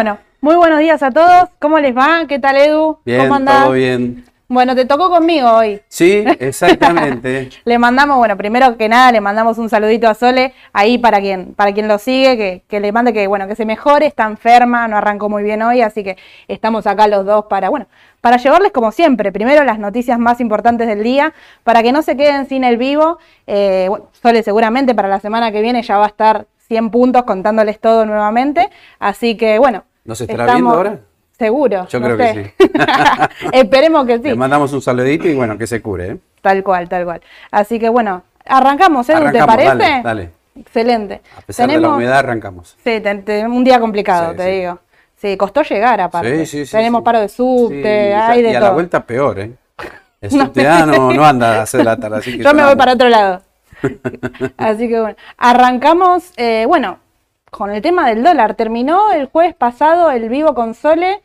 Bueno, muy buenos días a todos. ¿Cómo les va? ¿Qué tal, Edu? Bien, ¿Cómo andás? todo bien. Bueno, te tocó conmigo hoy. Sí, exactamente. Le mandamos, bueno, primero que nada, le mandamos un saludito a Sole, ahí para quien, para quien lo sigue, que, que le mande que, bueno, que se mejore, está enferma, no arrancó muy bien hoy, así que estamos acá los dos para, bueno, para llevarles como siempre, primero las noticias más importantes del día, para que no se queden sin el vivo. Eh, bueno, Sole seguramente para la semana que viene ya va a estar 100 puntos contándoles todo nuevamente, así que, bueno. ¿No se estará viendo ahora? Seguro. Yo no creo sé. que sí. Esperemos que sí. Le mandamos un saludito y bueno, que se cure. ¿eh? Tal cual, tal cual. Así que bueno, arrancamos, Edu, ¿te parece? dale, dale. Excelente. A pesar de la humedad, arrancamos. Sí, te- te- un día complicado, Sí, te sí. digo. Sí, costó llegar aparte. Sí, sí, sí. Tenemos paro de subte, hay de y a todo. la vuelta peor, ¿eh? El subte ah, no, no anda a hacer la tarde, así que Yo me voy llamamos. para otro lado. Así que bueno, arrancamos, eh, bueno, con el tema del dólar. Terminó el jueves pasado el vivo con Sole,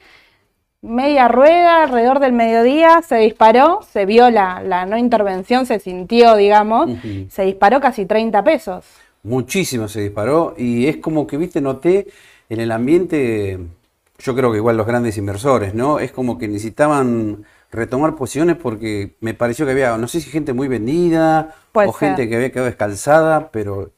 media rueda, alrededor del mediodía, se disparó, se vio la, la no intervención, se sintió, digamos, se disparó casi 30 pesos. Muchísimo se disparó y es como que, viste, noté en el ambiente, yo creo que igual los grandes inversores, ¿no? Es como que necesitaban retomar posiciones porque me pareció que había, no sé si gente muy vendida Puede o gente que había quedado descalzada, pero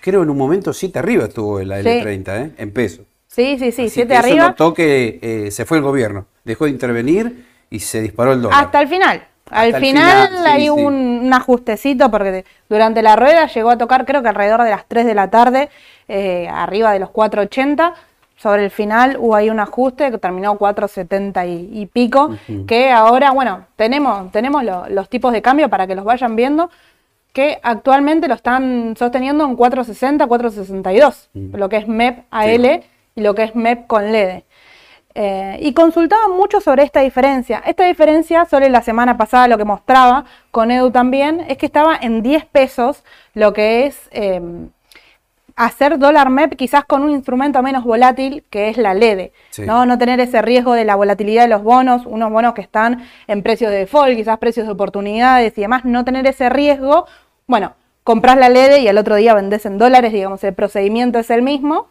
creo en un momento 7 arriba estuvo la Sí. L30, ¿eh? En pesos. Sí, sí, sí, Así siete que eso arriba. notó que eh, se fue el gobierno, dejó de intervenir y se disparó el dólar. Hasta el final. Al final, hay sí. Un, un ajustecito porque durante la rueda llegó a tocar creo que alrededor de las 3 de la tarde, eh, arriba de los 4.80. Sobre el final hubo ahí un ajuste que terminó 4.70 y, y pico, que ahora, bueno, tenemos, tenemos lo- los tipos de cambio para que los vayan viendo, que actualmente lo están sosteniendo en 4.60, 4.62, Mm. lo que es MEP AL y lo que es MEP con LED. Eh, y consultaban mucho sobre esta diferencia. Esta diferencia, solo la semana pasada lo que mostraba con Edu también, es que estaba en 10 pesos lo que es eh, hacer dólar MEP quizás con un instrumento menos volátil que es la LED. Sí. ¿no? no tener ese riesgo de la volatilidad de los bonos, unos bonos que están en precios de default, quizás precios de oportunidades y demás, no tener ese riesgo. Bueno, compras la LED y al otro día vendés en dólares, digamos, el procedimiento es el mismo,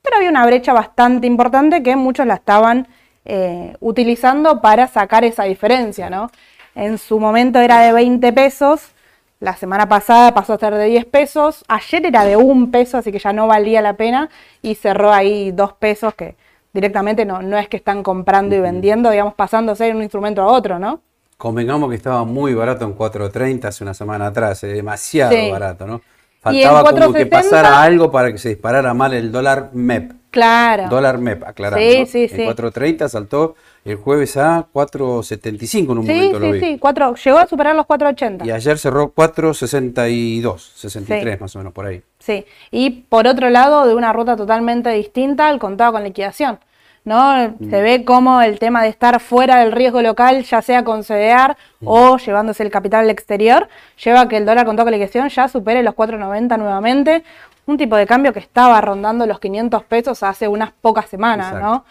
pero había una brecha bastante importante que muchos la estaban eh, utilizando para sacar esa diferencia, ¿no? En su momento era de 20 pesos, la semana pasada pasó a ser de 10 pesos, ayer era de un peso, así que ya no valía la pena y cerró ahí dos pesos que directamente no, no es que están comprando y vendiendo, digamos, pasándose de un instrumento a otro, ¿no? Convengamos que estaba muy barato en 4.30 hace una semana atrás, eh, demasiado Sí. barato, ¿no? En Faltaba como que 4.60 pasara algo para que se disparara mal el dólar MEP. Claro. Dólar MEP, aclarando. Sí, ¿no? sí, en sí. 4.30 saltó el jueves a 4.75 en un Sí, momento lo sí, vi. sí, cuatro, llegó a superar los 480. Y ayer cerró 4.62, 63 Sí. más o menos por ahí. Sí, y por otro lado, de una ruta totalmente distinta al contado con liquidación. ¿no? Se ve como el tema de estar fuera del riesgo local, ya sea con CDR o llevándose el capital al exterior, lleva a que el dólar contado con liquidación ya supere los 4.90 nuevamente. Un tipo de cambio que estaba rondando los 500 pesos hace unas pocas semanas, Exacto. ¿no?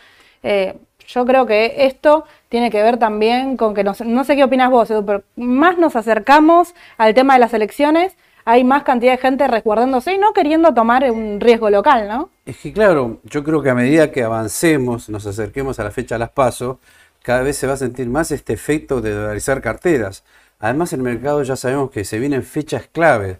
Eh, yo creo que esto tiene que ver también con que, nos- no sé qué opinas vos, Edu, pero más nos acercamos al tema de las elecciones, hay más cantidad de gente resguardándose y no queriendo tomar un riesgo local, ¿no? Es que claro, yo creo que a medida que avancemos, nos acerquemos a la fecha de las PASO, cada vez se va a sentir más este efecto de dolarizar carteras. Además, el mercado ya sabemos que se vienen fechas claves.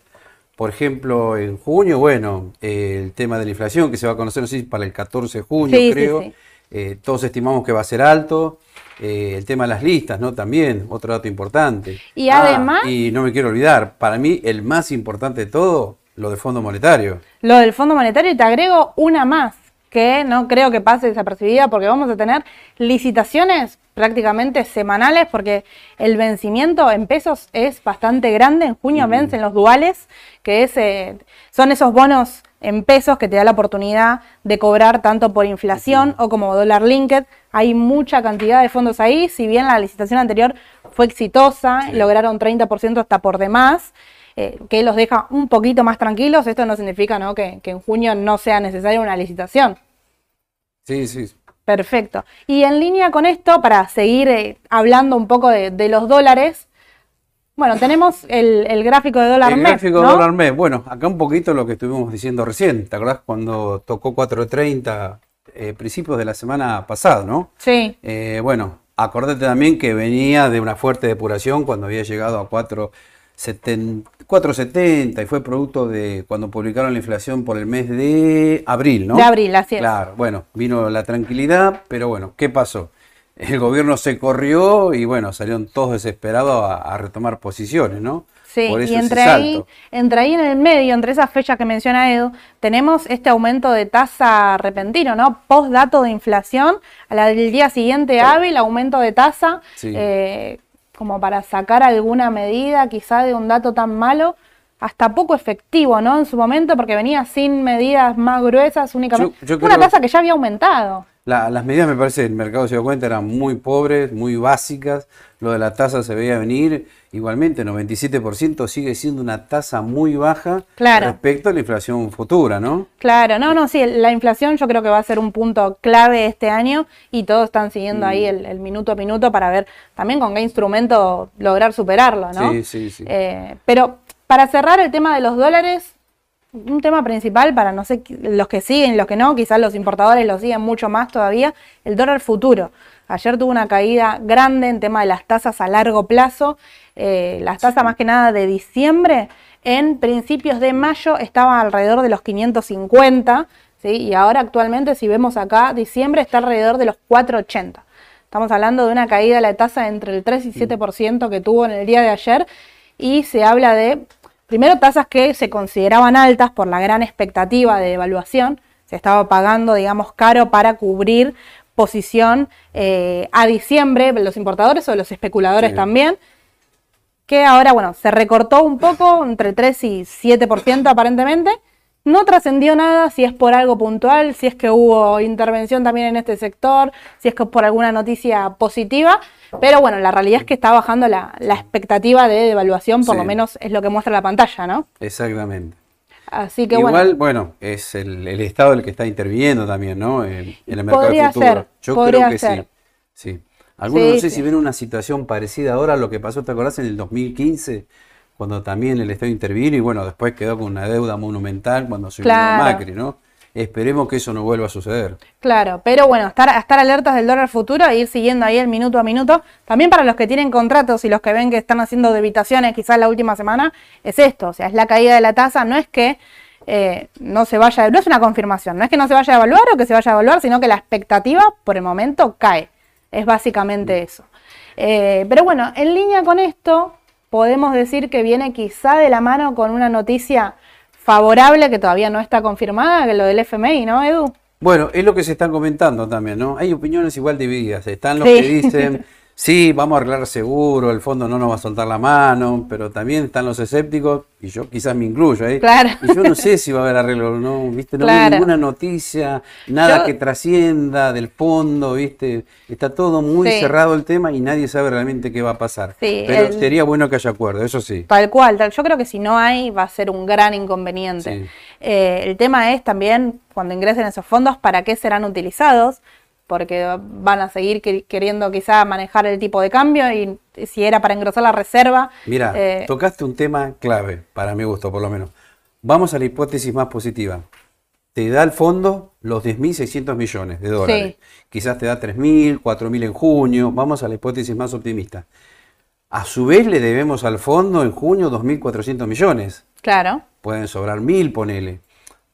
Por ejemplo, en junio, bueno, eh, el tema de la inflación que se va a conocer, no sé para el 14 de junio, Sí, sí, creo. sí. Eh, todos estimamos que va a ser alto. Eh, el tema de las listas, ¿no? También, otro dato importante. Y Ah, además- Y no me quiero olvidar, para mí el más importante de todo, lo de Fondo Monetario. Lo del Fondo Monetario y te agrego una más, que no creo que pase desapercibida porque vamos a tener licitaciones prácticamente semanales porque el vencimiento en pesos es bastante grande. En junio vencen los duales, que es, eh, son esos bonos en pesos que te da la oportunidad de cobrar tanto por inflación o como dólar linked. Hay mucha cantidad de fondos ahí, si bien la licitación anterior fue exitosa, Sí. lograron 30% hasta por demás, eh, que los deja un poquito más tranquilos. Esto no significa ¿no? Que, que en junio no sea necesaria una licitación. Sí, sí. Perfecto. Y en línea con esto, para seguir eh, hablando un poco de, de los dólares, bueno, tenemos el, el gráfico de dólar El MEP, gráfico ¿no? dólar mes. Bueno, acá un poquito lo que estuvimos diciendo recién. ¿Te acordás cuando tocó 4.30 eh, principios de la semana pasada, ¿no? Sí. Eh, bueno, acordate también que venía de una fuerte depuración cuando había llegado a 4,70 y fue producto de cuando publicaron la inflación por el mes de abril, ¿no? De abril, así es. Claro, bueno, vino la tranquilidad, pero bueno, ¿qué pasó? El gobierno se corrió y bueno, salieron todos desesperados a, a retomar posiciones, ¿no? Sí, y entre ahí, entre ahí en el medio, entre esas fechas que menciona Edu, tenemos este aumento de tasa repentino, ¿no? Post dato de inflación, a la del día siguiente hábil, aumento de tasa, Sí. eh, como para sacar alguna medida quizá de un dato tan malo, hasta poco efectivo, ¿no? En su momento, porque venía sin medidas más gruesas únicamente. Yo- yo Una creo- tasa que ya había aumentado. La- las medidas, me parece, el mercado se dio cuenta, eran muy pobres, muy básicas. Lo de la tasa se veía venir. Igualmente, 97% sigue siendo una tasa muy baja Claro. respecto a la inflación futura, ¿no? Claro, no, no, sí, la inflación yo creo que va a ser un punto clave este año y todos están siguiendo ahí Mm. el, el minuto a minuto para ver también con qué instrumento lograr superarlo, ¿no? Sí, sí, sí. Eh, pero para cerrar el tema de los dólares, un tema principal para no sé los que siguen, los que no, quizás los importadores lo siguen mucho más todavía, el dólar futuro. Ayer tuvo una caída grande en tema de las tasas a largo plazo, eh, las tasas más que nada de diciembre, en principios de mayo estaba alrededor de los 550, ¿sí? y ahora actualmente si vemos acá, diciembre está alrededor de los 480. Estamos hablando de una caída de la tasa entre el 3 y 7% que tuvo en el día de ayer y se habla de, primero, tasas que se consideraban altas por la gran expectativa de evaluación. Se estaba pagando, digamos, caro para cubrir posición eh, a diciembre, los importadores o los especuladores Sí. también, que ahora, bueno, se recortó un poco, entre 3 y 7% aparentemente. No trascendió nada si es por algo puntual, si es que hubo intervención también en este sector, si es que por alguna noticia positiva, pero bueno, la realidad es que está bajando la, la expectativa de devaluación, por Sí. lo menos es lo que muestra la pantalla, ¿no? Exactamente. Así que Igual, bueno, bueno, es el, el Estado el que está interviniendo también, ¿no? En, en el mercado Podría futuro. ser, Yo podría creo que ser. sí. Sí. Algunos Sí, no sé si ven una situación parecida ahora a lo que pasó, ¿te acordás? En el 2015, cuando también el Estado intervino y bueno, después quedó con una deuda monumental cuando se unió Claro. Macri, ¿no? Esperemos que eso no vuelva a suceder. Claro, pero bueno, estar, estar alertas del dólar futuro e ir siguiendo ahí el minuto a minuto. También para los que tienen contratos y los que ven que están haciendo debitaciones quizás la última semana, es esto, o sea, es la caída de la tasa, no es que eh, no se vaya, no es una confirmación, no es que no se vaya a evaluar o que se vaya a evaluar, sino que la expectativa por el momento cae. Es básicamente eso. Eh, pero bueno, en línea con esto, podemos decir que viene quizá de la mano con una noticia favorable que todavía no está confirmada, que lo del FMI, ¿no, Edu? Bueno, es lo que se está comentando también, ¿no? Hay opiniones igual divididas. Están los Sí. que dicen, sí, vamos a arreglar seguro, el fondo no nos va a soltar la mano, pero también están los escépticos, y yo quizás me incluyo ahí. Claro. Y yo no sé si va a haber arreglo o no, ¿viste? No veo Claro. ninguna noticia, nada Yo- que trascienda del fondo, ¿viste? Está todo muy Sí. cerrado el tema y nadie sabe realmente qué va a pasar. Sí, pero el- sería bueno que haya acuerdo, eso sí. Tal cual, tal. yo creo que si no hay va a ser un gran inconveniente. Sí. Eh, el tema es también cuando ingresen esos fondos, ¿para qué serán utilizados? Porque van a seguir que- queriendo quizá manejar el tipo de cambio y si era para engrosar la reserva. Mira, eh, tocaste un tema clave, para mi gusto por lo menos. Vamos a la hipótesis más positiva. Te da el fondo los 10.600 millones de dólares. Sí. Quizás te da 3.000, 4.000 en junio. Vamos a la hipótesis más optimista. A su vez le debemos al fondo en junio 2.400 millones. claro, Pueden sobrar 1.000, ponele.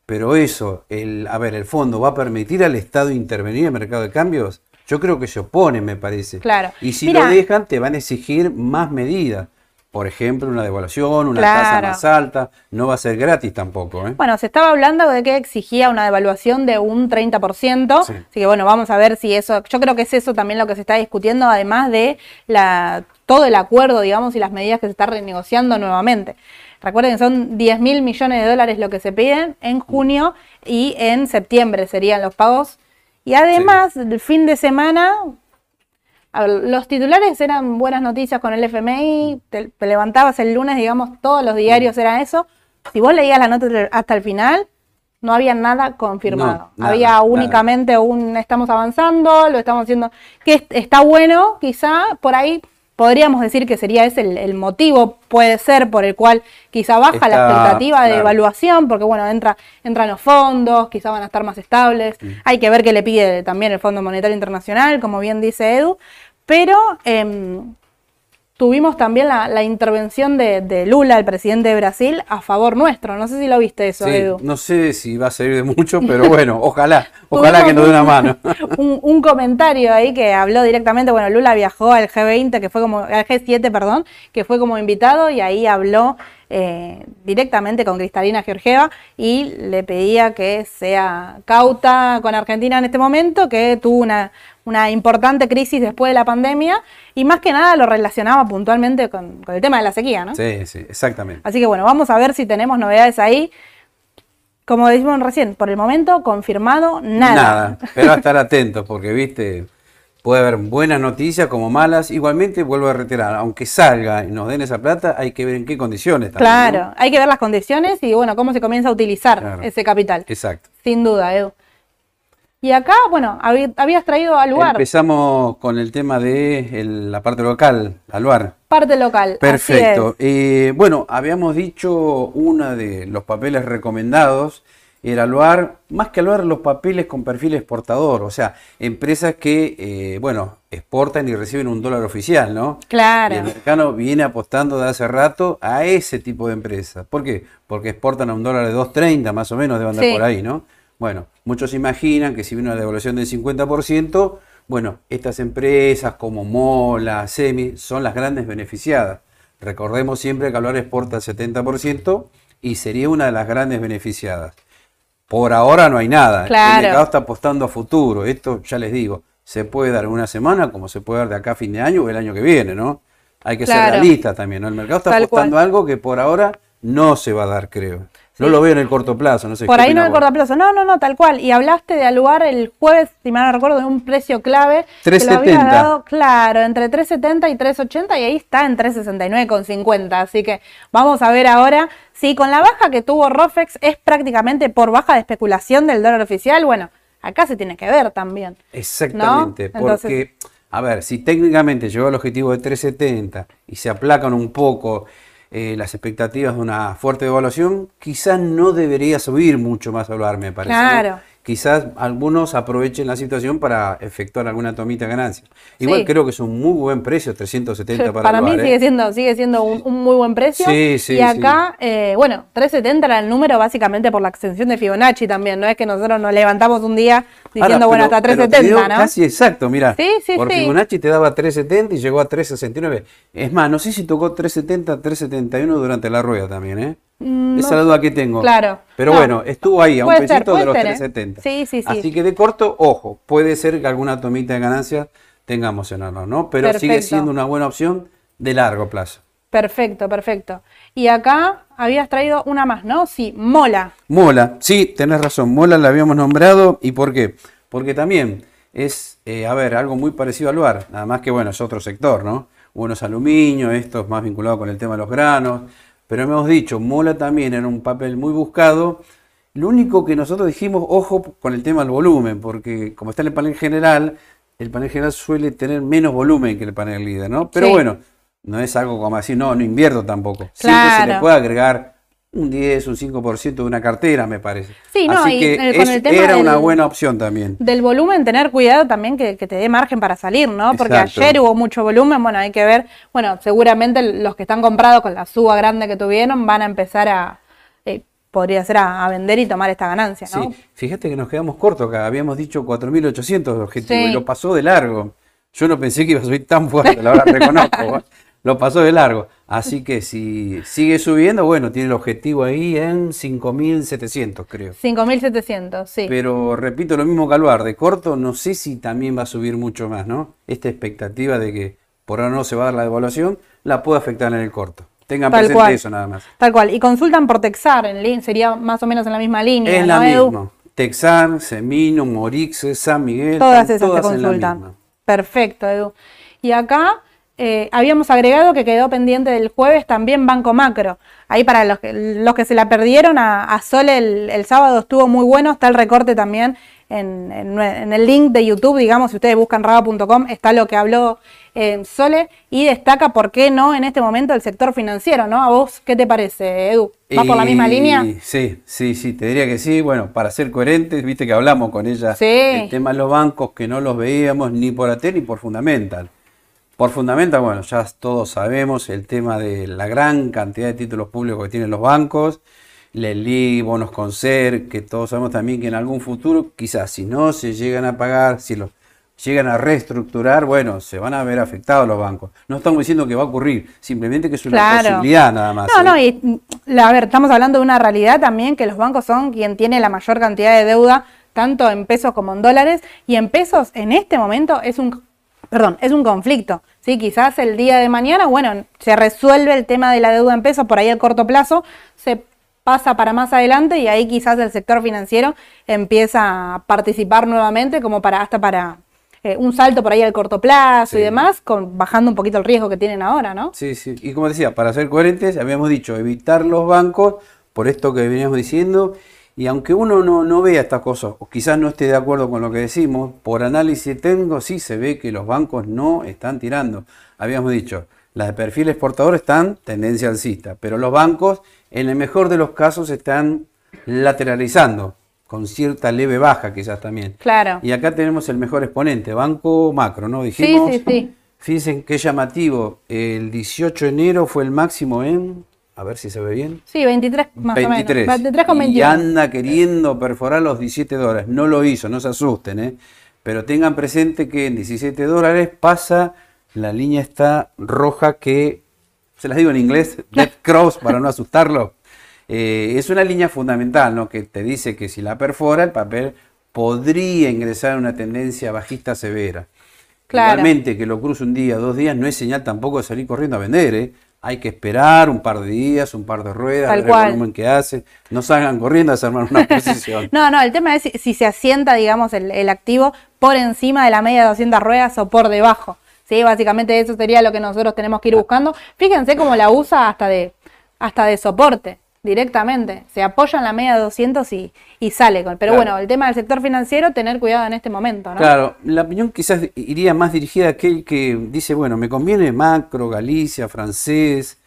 Pero eso, el, a ver, el fondo va a permitir al Estado intervenir en el mercado de cambios. Yo creo que se oponen, me parece. Claro. Y si lo dejan, te van a exigir más medidas. Por ejemplo, una devaluación, una tasa más alta. No va a ser gratis tampoco. ¿eh? Bueno, se estaba hablando de que exigía una devaluación de un 30%, Sí. así que bueno, vamos a ver si eso, yo creo que es eso también lo que se está discutiendo, además de la, todo el acuerdo, digamos, y las medidas que se está renegociando nuevamente. Recuerden que son 10 mil millones de dólares lo que se piden en junio y en septiembre serían los pagos. Y además, el fin de semana, a ver, los titulares eran buenas noticias con el FMI, te, te levantabas el lunes, digamos, todos los diarios eran eso. Si vos leías la nota hasta el final, no había nada confirmado. No, nada, había nada. únicamente un estamos avanzando, lo estamos haciendo, que es- está bueno, quizá por ahí podríamos decir que sería ese el, motivo, puede ser, por el cual quizá baja la expectativa de evaluación, porque bueno, entra, entran los fondos, quizá van a estar más estables. Hay que ver qué le pide también el Fondo Monetario Internacional, como bien dice Edu. Pero em, tuvimos también la, intervención de, Lula, el presidente de Brasil, a favor nuestro. No sé si lo viste eso, Edu. No sé si va a servir de mucho, pero bueno, ojalá, ojalá que nos dé una mano. un, comentario ahí que habló directamente, bueno, Lula viajó al G20, que fue como, al G7, perdón, que fue como invitado y ahí habló eh, directamente con Cristalina Georgieva y le pedía que sea cauta con Argentina en este momento, que tuvo una, una importante crisis después de la pandemia y más que nada lo relacionaba puntualmente con, el tema de la sequía, ¿no? Sí, sí, exactamente. Así que bueno, vamos a ver si tenemos novedades ahí. Como decimos recién, por el momento confirmado nada. Nada, pero a estar atentos porque, viste, puede haber buenas noticias como malas. Igualmente, vuelvo a retirar, aunque salga y nos den esa plata, hay que ver en qué condiciones. También, claro, hay que ver las condiciones y bueno, cómo se comienza a utilizar ese capital. Exacto. Sin duda, Edu. Y acá, bueno, habías traído al lugar. Empezamos con el tema de la parte local, al lugar. Parte local. Perfecto. Eh, bueno, habíamos dicho uno de los papeles recomendados era lugar, más que lugar, los papeles con perfil exportador, o sea, empresas que, eh, bueno, exportan y reciben un dólar oficial, ¿no? Claro. Y el mercado viene apostando de hace rato a ese tipo de empresas. ¿Por qué? Porque exportan a un dólar de 2.30 más o menos, de andar por ahí, ¿no? Bueno, muchos imaginan que si viene una devaluación del 50%, bueno, estas empresas como Mola, Semi, son las grandes beneficiadas. Recordemos siempre que Alvar exporta el 70% y sería una de las grandes beneficiadas. Por ahora no hay nada. Claro. El mercado está apostando a futuro. Esto ya les digo, se puede dar una semana como se puede dar de acá a fin de año o el año que viene, ¿no? Hay que ser realistas también, ¿no? El mercado está apostando a algo que por ahora no se va a dar, creo. No lo veo en el corto plazo, no sé. Por ahí no en el corto plazo, no, no, no, tal cual. Y hablaste de alugar el jueves, si mal no recuerdo, de un precio clave. 370. dado, claro, entre 370 y 380 y ahí está en 369,50. Así que vamos a ver ahora si con la baja que tuvo Rofex es prácticamente por baja de especulación del dólar oficial. Bueno, acá se tiene que ver también. Exactamente, porque, a ver, si técnicamente llegó al objetivo de 370 y se aplacan un poco eh, las expectativas de una fuerte devaluación, quizás no debería subir mucho más a hablar, me parece. Claro quizás algunos aprovechen la situación para efectuar alguna tomita de ganancia. Igual creo que es un muy buen precio, 370 para Para mí sigue ¿eh? siendo, sigue siendo un, muy buen precio. Sí, sí, y acá, eh, bueno, 370 era el número básicamente por la extensión de Fibonacci también, no es que nosotros nos levantamos un día diciendo, bueno, hasta 370, ¿no? Casi exacto, mira. Sí, sí, por Fibonacci te daba 370 y llegó a 369. Es más, no sé si tocó 370, 371 durante la rueda también, ¿eh? Mm, Esa es la duda que tengo. Claro. Pero bueno, estuvo ahí, a un pesito de los 370. ¿eh? Sí, sí, sí. Así que de corto, ojo, puede ser que alguna tomita de ganancia tengamos en horno, ¿no? Pero sigue siendo una buena opción de largo plazo. Perfecto, perfecto. Y acá habías traído una más, ¿no? Sí, Mola. Mola, sí, tenés razón. Mola la habíamos nombrado. ¿Y por qué? Porque también es, eh, a ver, algo muy parecido al lugar. Nada más que, bueno, es otro sector, ¿no? Uno es aluminio, esto es más vinculado con el tema de los granos. Pero hemos dicho, Mola también era un papel muy buscado. Lo único que nosotros dijimos, ojo con el tema del volumen, porque como está en el panel general, el panel general suele tener menos volumen que el panel líder, ¿no? Pero bueno, no es algo como así, no, no invierto tampoco. Siempre se le puede agregar un 10, un 5% de una cartera, me parece. Sí, no, Así que era una buena opción también. Del volumen, tener cuidado también que, te dé margen para salir, ¿no? Porque ayer hubo mucho volumen, bueno, hay que ver, bueno, seguramente los que están comprados con la suba grande que tuvieron van a empezar a, eh, podría ser a, vender y tomar esta ganancia, ¿no? Sí, fíjate que nos quedamos cortos acá, habíamos dicho 4.800 de objetivo y lo pasó de largo. Yo no pensé que iba a subir tan fuerte, la verdad reconozco. lo pasó de largo. Así que si sigue subiendo, bueno, tiene el objetivo ahí en 5.700, creo. 5.700, sí. Pero repito lo mismo que Alvar, de corto no sé si también va a subir mucho más, ¿no? Esta expectativa de que por ahora no se va a dar la devaluación, la puede afectar en el corto. Tengan presente eso nada más. Tal cual. Y consultan por Texar, en sería más o menos en la misma línea. Es la misma. Texar, Semino, Morix, San Miguel. Todas esas se consultan. Perfecto, Edu. Y acá eh, habíamos agregado que quedó pendiente del jueves también Banco Macro. Ahí para los que, los que se la perdieron, a, Sol el, sábado estuvo muy bueno, está el recorte también en, en, el link de YouTube, digamos, si ustedes buscan raba.com, está lo que habló eh, Sole y destaca, ¿por qué no en este momento el sector financiero? ¿no? ¿A vos qué te parece, Edu? ¿Va por la misma línea? Sí, sí, sí, te diría que sí. Bueno, para ser coherentes, viste que hablamos con ella sí. el tema de los bancos que no los veíamos ni por AT ni por Fundamental. Por Fundamental, bueno, ya todos sabemos el tema de la gran cantidad de títulos públicos que tienen los bancos Leli, bonos con ser, que todos sabemos también que en algún futuro, quizás si no se llegan a pagar, si los llegan a reestructurar, bueno, se van a ver afectados los bancos. No estamos diciendo que va a ocurrir, simplemente que es una posibilidad nada más. No, no, ¿eh? y a ver, estamos hablando de una realidad también que los bancos son quien tiene la mayor cantidad de deuda, tanto en pesos como en dólares, y en pesos en este momento es un, perdón, es un conflicto. ¿sí? Quizás el día de mañana, bueno, se resuelve el tema de la deuda en pesos por ahí a corto plazo, se pasa para más adelante y ahí quizás el sector financiero empieza a participar nuevamente como para hasta para eh, un salto por ahí al corto plazo y demás, con, bajando un poquito el riesgo que tienen ahora, ¿no? Sí, sí. Y como decía, para ser coherentes, habíamos dicho evitar los bancos por esto que veníamos diciendo. Y aunque uno no, no vea estas cosas, o quizás no esté de acuerdo con lo que decimos, por análisis técnico sí se ve que los bancos no están tirando. Habíamos dicho, las de perfil exportador están tendencia alcista, pero los bancos en el mejor de los casos están lateralizando, con cierta leve baja quizás también. Claro. Y acá tenemos el mejor exponente, Banco Macro, ¿no? Dijimos. Sí, sí, sí. Fíjense qué llamativo. El 18 de enero fue el máximo en. A ver si se ve bien. Sí, 23 más o menos. 23 con 21. Y anda queriendo perforar los 17 dólares. No lo hizo, no se asusten, ¿eh? Pero tengan presente que en 17 dólares pasa la línea está roja que se las digo en inglés, Dead Cross para no asustarlo. Eh, es una línea fundamental, ¿no? Que te dice que si la perfora, el papel podría ingresar en una tendencia bajista severa. Claramente que lo cruce un día, dos días, no es señal tampoco de salir corriendo a vender, ¿eh? Hay que esperar un par de días, un par de ruedas, ver el volumen que hace. No salgan corriendo a armar una posición. no, no, el tema es si, se asienta, digamos, el, el, activo por encima de la media de 200 ruedas o por debajo. ¿sí? Básicamente eso sería lo que nosotros tenemos que ir buscando. Fíjense cómo la usa hasta de, hasta de soporte directamente. Se apoya en la media de 200 y, y sale. Con, pero bueno, el tema del sector financiero, tener cuidado en este momento. ¿no? Claro, la opinión quizás iría más dirigida a aquel que dice, bueno, me conviene macro, Galicia, francés.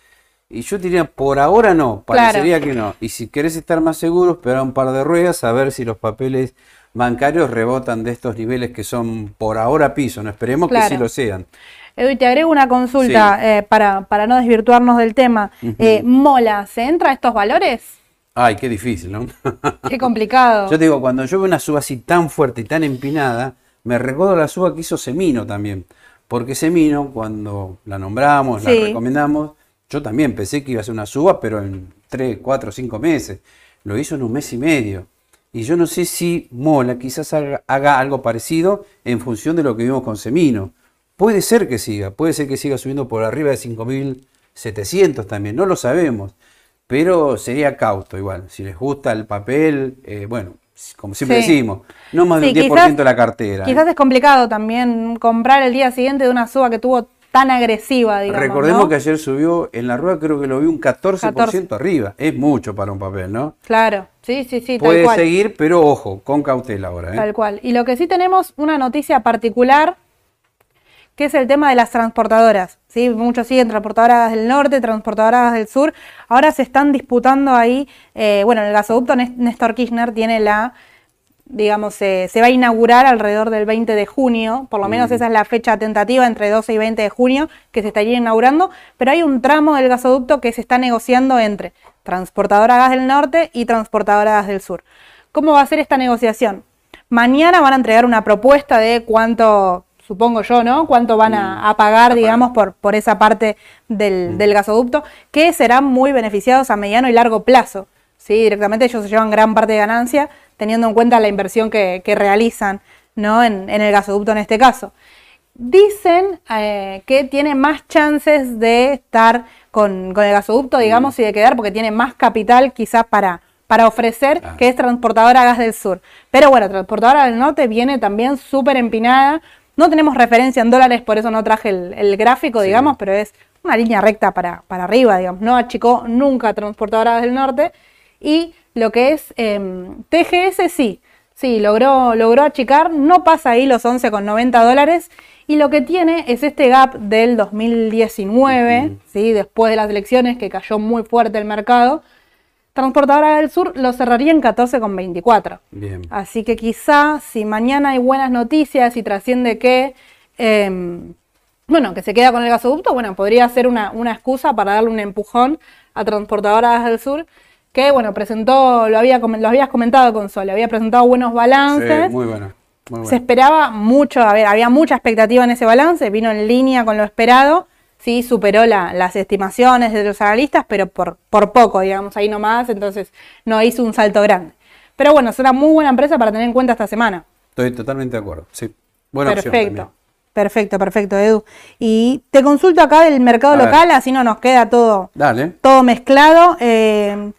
Y yo diría, por ahora no, parecería que no. Y si querés estar más seguro, esperar un par de ruedas a ver si los papeles bancarios rebotan de estos niveles que son por ahora piso, no esperemos que sí lo sean. Edu, te agrego una consulta eh, para, para, no desvirtuarnos del tema. Eh, ¿Mola se entra a estos valores? Ay, qué difícil, ¿no? qué complicado. Yo te digo, cuando yo veo una suba así tan fuerte y tan empinada, me recuerdo la suba que hizo Semino también. Porque Semino, cuando la nombramos, la recomendamos, yo también pensé que iba a ser una suba, pero en 3, 4, 5 meses. Lo hizo en un mes y medio. Y yo no sé si Mola quizás haga, algo parecido en función de lo que vimos con Semino. Puede ser que siga, puede ser que siga subiendo por arriba de 5.700 también, no lo sabemos. Pero sería cauto igual. Si les gusta el papel, eh, bueno, como siempre decimos, no más del 10% de la cartera. Quizás ¿eh? es complicado también comprar el día siguiente de una suba que tuvo tan agresiva, digamos. Recordemos que ayer subió en la rueda, creo que lo vi un 14%, arriba. Es mucho para un papel, ¿no? Claro, sí, sí, sí. Puede seguir, pero ojo, con cautela ahora. ¿eh? Tal cual. Y lo que sí tenemos, una noticia particular, que es el tema de las transportadoras. ¿sí? Muchos siguen transportadoras del norte, transportadoras del sur. Ahora se están disputando ahí, eh, bueno, el gasoducto Néstor Kirchner tiene la digamos, se va a inaugurar alrededor del 20 de junio, por lo menos mm. esa es la fecha tentativa, entre 12 y 20 de junio, que se estaría inaugurando, pero hay un tramo del gasoducto que se está negociando entre Transportadora Gas del Norte y Transportadora Gas del Sur. ¿Cómo va a ser esta negociación? Mañana van a entregar una propuesta de cuánto, supongo yo, ¿no? Cuánto van a, mm. pagar, digamos, por, por esa parte del, mm. del gasoducto, que serán muy beneficiados a mediano y largo plazo. ¿sí? Directamente ellos se llevan gran parte de ganancia teniendo en cuenta la inversión que, realizan ¿no? En, el gasoducto en este caso. Dicen eh, que tiene más chances de estar con, el gasoducto, digamos, y de quedar porque tiene más capital quizás para, para ofrecer, ah. que es Transportadora Gas del Sur. Pero bueno, Transportadora del Norte viene también súper empinada. No tenemos referencia en dólares, por eso no traje el, gráfico, digamos, pero es una línea recta para, para arriba, digamos. No achicó nunca Transportadora del Norte. Y lo que es em, TGS sí, Sí, logró, logró achicar, no pasa ahí los 11,90 dólares y lo que tiene es este gap del 2019, ¿sí? después de las elecciones que cayó muy fuerte el mercado. Transportadora del Sur lo cerraría en 14,24. Bien. Así que quizá si mañana hay buenas noticias y trasciende que, em, bueno, que se queda con el gasoducto, bueno, podría ser una, una excusa para darle un empujón a Transportadoras del Sur que bueno, presentó, lo, había, lo habías comentado con Sol, había presentado buenos balances. Sí, muy bueno. Muy bueno. Se esperaba mucho, a ver, había mucha expectativa en ese balance, vino en línea con lo esperado, sí, superó la, las estimaciones de los analistas, pero por, por poco, digamos, ahí nomás, entonces no hizo un salto grande. Pero bueno, es una muy buena empresa para tener en cuenta esta semana. Estoy totalmente de acuerdo, sí. Buena Perfecto. Perfecto, perfecto, Edu. Y te consulto acá del mercado A ver. local, así no nos queda todo, Dale. todo mezclado. Eh,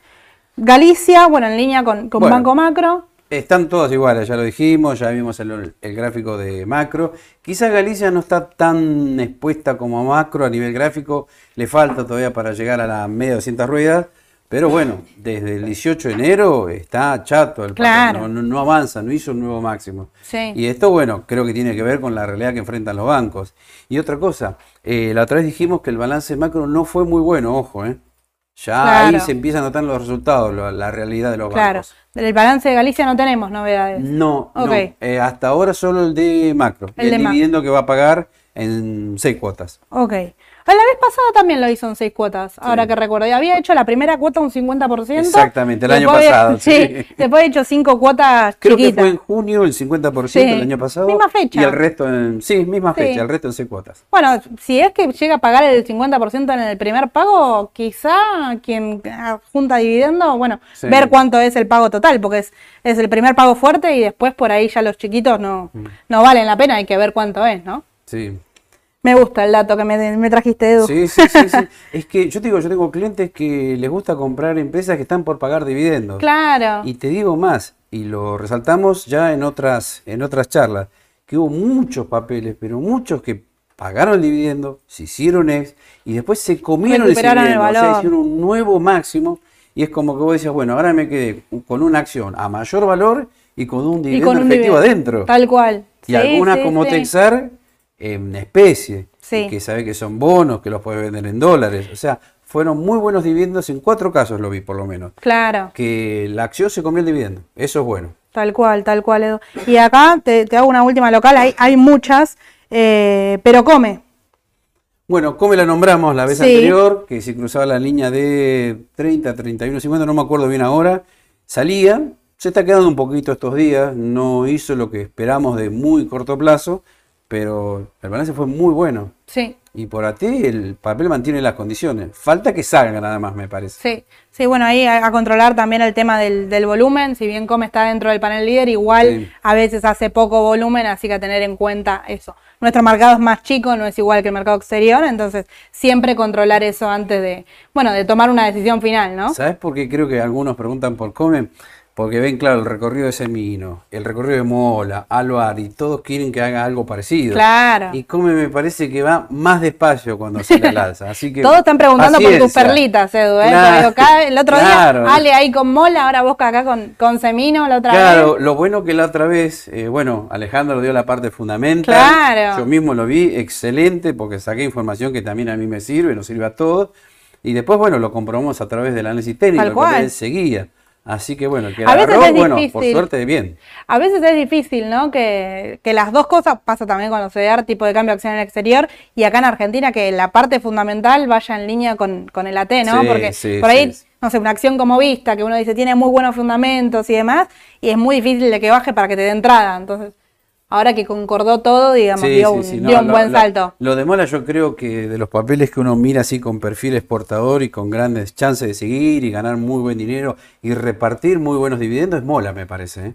Galicia, bueno, en línea con, con Bueno. Banco Macro. Están todas iguales, ya lo dijimos, ya vimos el, el gráfico de macro. Quizás Galicia no está tan expuesta como macro a nivel gráfico, le falta todavía para llegar a la media de 200 ruedas, pero bueno, desde el 18 de enero está chato el Claro. no avanza, no hizo un nuevo máximo. Sí. Y esto, bueno, creo que tiene que ver con la realidad que enfrentan los bancos. Y otra cosa, eh, la otra vez dijimos que el balance macro no fue muy bueno, ojo, ¿eh? Ya ahí Claro. se empiezan a notar los resultados, lo- la realidad de los Claro. bancos. Del balance de Galicia no tenemos novedades. No. Eh, hasta ahora solo el de macro. El El, de macro. dividendo que va a pagar en seis cuotas. Ok. La vez pasada también lo hizo en seis cuotas, ahora que recuerdo. Y había hecho la primera cuota un 50%. Exactamente, el año pasado, Sí, sí. después he hecho cinco cuotas Creo que fue en junio el 50% Sí. el año pasado. Misma fecha. Y el resto en. Sí, misma Sí. fecha, el resto en seis cuotas. Bueno, si es que llega a pagar el 50% en el primer pago, quizá quien junta dividendo, bueno, ver cuánto es el pago total, porque es, es el primer pago fuerte y después por ahí ya los chiquitos no, Mm. no valen la pena, hay que ver cuánto es, ¿no? Sí. Me gusta el dato que me, me trajiste, Edu. Sí, sí, sí, sí. Es que yo te digo, yo tengo clientes que les gusta comprar empresas que están por pagar dividendos. Claro. Y te digo más, y lo resaltamos ya en otras, en otras charlas, que hubo muchos papeles, pero muchos que pagaron el dividendo, se hicieron ex, y después se comieron ese Recuperaron el dividendo, o sea, hicieron un nuevo máximo, y es como que vos decías, bueno, ahora me quedé con una acción a mayor valor y con un dividendo efectivo dividendo. adentro. Tal cual. Y Sí, algunas sí, como sí. Texar en especie, Sí. que sabe que son bonos, que los puede vender en dólares. O sea, fueron muy buenos dividendos, en cuatro casos lo vi por lo menos Claro, que la acción se comió el dividendo. Eso es bueno. tal cual, tal cual, Edu. Y acá te, te hago una última local, hay, hay muchas, eh, pero come. Bueno, como la nombramos la vez Sí. anterior, que se cruzaba la línea de 30, 31, 50, no me acuerdo bien ahora, salía, se está quedando un poquito estos días, no hizo lo que esperamos de muy corto plazo, pero el balance fue muy bueno. Sí, Y por AT el papel mantiene las condiciones. Falta que salga nada más, me parece. sí. Sí, bueno, ahí a, a controlar también el tema del, del volumen. Si bien Come está dentro del panel líder, igual Sí. a veces hace poco volumen, así que a tener en cuenta eso. Nuestro mercado es más chico, no es igual que el mercado exterior, entonces siempre controlar eso antes de, bueno, de tomar una decisión final, ¿no? ¿Sabes por qué creo que algunos preguntan por Come? Porque ven, claro, el recorrido de Semino, el recorrido de Mola, Alvar, y todos quieren que haga algo parecido. Claro. Y Come me parece que va más despacio cuando se la lanza. Así que Todos están preguntando por tus perlitas, Edu, ¿eh? Claro, el otro claro. día, Ale ahí con Mola, ahora vos acá con, con Semino, la otra Claro, vez. lo bueno que la otra vez, eh, bueno, Alejandro dio la parte fundamental. Claro. Yo mismo lo vi, excelente, porque saqué información que también a mí me sirve, nos sirve a todos. Y después, bueno, lo comprobamos a través del análisis técnico, él seguía. Así que bueno, el que A la veces agarró, es bueno, por difícil. suerte, bien. A veces es difícil, ¿no? Que, que las dos cosas, pasa también con los CDR, tipo de cambio de acción en el exterior, y acá en Argentina que la parte fundamental vaya en línea con, con el AT, ¿no? Sí, Porque sí, por ahí, sí. no sé, una acción como Vista, que uno dice tiene muy buenos fundamentos y demás, y es muy difícil de que baje para que te dé entrada. Entonces, ahora que concordó todo, digamos, Sí, dio sí, un, sí, no, dio un lo- buen lo- salto. Lo de Mola yo creo que de los papeles que uno mira así con perfil exportador y con grandes chances de seguir y ganar muy buen dinero y repartir muy buenos dividendos es Mola, me parece. ¿eh?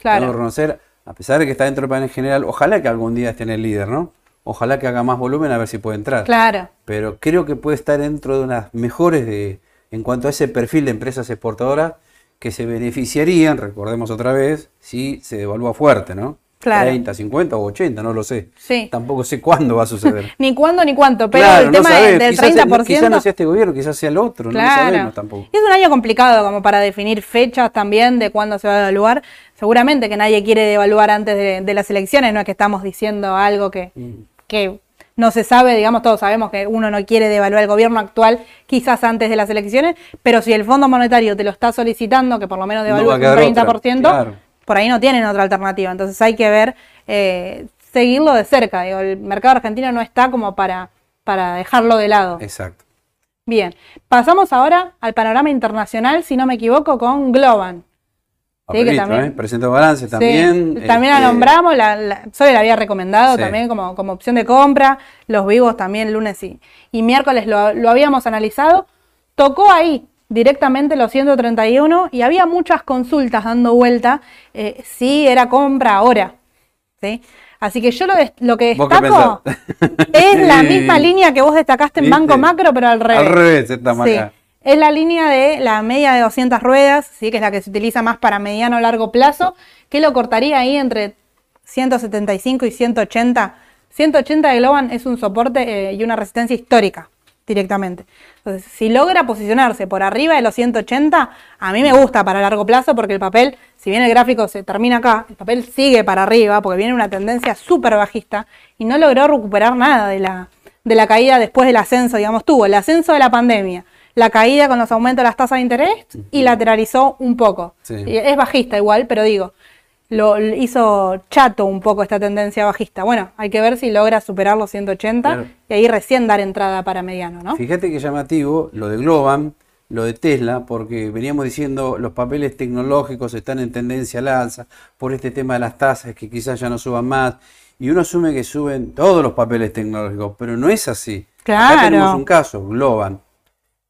Claro. Tengo que reconocer, a pesar de que está dentro del panel general, ojalá que algún día esté en el líder, ¿no? Ojalá que haga más volumen a ver si puede entrar. Claro. Pero creo que puede estar dentro de unas mejores de, en cuanto a ese perfil de empresas exportadoras que se beneficiarían, recordemos otra vez, si se devalúa fuerte, ¿no? Claro. 30, 50 o 80, no lo sé. Sí. Tampoco sé cuándo va a suceder. Ni cuándo ni cuánto, pero Claro, el no tema de- sabés. del Quizás el- 30%. Quizás no sea este gobierno, quizás sea el otro, no lo sabemos tampoco. Y es un año complicado como para definir fechas también de cuándo se va a devaluar. Seguramente que nadie quiere devaluar antes de, de las elecciones, no es que estamos diciendo algo que, Mm. que no se sabe, digamos, todos sabemos que uno no quiere devaluar el gobierno actual quizás antes de las elecciones, pero si el Fondo Monetario te lo está solicitando, que por lo menos No devalúe un quedar 30%, otra, claro. Por ahí no tienen otra alternativa. Entonces hay que ver, eh, seguirlo de cerca. Digo, el mercado argentino no está como para, para dejarlo de lado. Exacto. Bien, pasamos ahora al panorama internacional, si no me equivoco, con Globan. Sí, que también- ¿eh? Presento balance Sí, también. también la este, nombramos, la, la, Sole la había recomendado Sí. también como, como opción de compra, los vivos también lunes y, y miércoles lo, lo habíamos analizado. Tocó ahí directamente los 131 y había muchas consultas dando vuelta eh, si era compra ahora. ¿sí? Así que yo lo, lo que ¿Vos qué destaco es la misma línea que vos destacaste en ¿Viste? Banco Macro, pero al revés. Al revés, está Sí, marcada. es la línea de la media de 200 ruedas, ¿sí? que es la que se utiliza más para mediano o largo plazo, que lo cortaría ahí entre 175 y 180. 180 de Globan es un soporte eh, y una resistencia histórica directamente. Entonces, si logra posicionarse por arriba de los 180, a mí me gusta para largo plazo porque el papel, si bien el gráfico se termina acá, el papel sigue para arriba porque viene una tendencia súper bajista y no logró recuperar nada de la, de la caída después del ascenso, digamos, tuvo el ascenso de la pandemia, la caída con los aumentos de las tasas de interés y lateralizó un poco. Sí. Es bajista igual, pero digo, lo hizo chato un poco esta tendencia bajista. Bueno, hay que ver si logra superar los 180 Claro. y ahí recién dar entrada para mediano, ¿no? Fíjate que llamativo lo de Globan, lo de Tesla, porque veníamos diciendo los papeles tecnológicos están en tendencia al alza por este tema de las tasas que quizás ya no suban más. Y uno asume que suben todos los papeles tecnológicos, pero no es así. Claro. Acá tenemos un caso, Globan,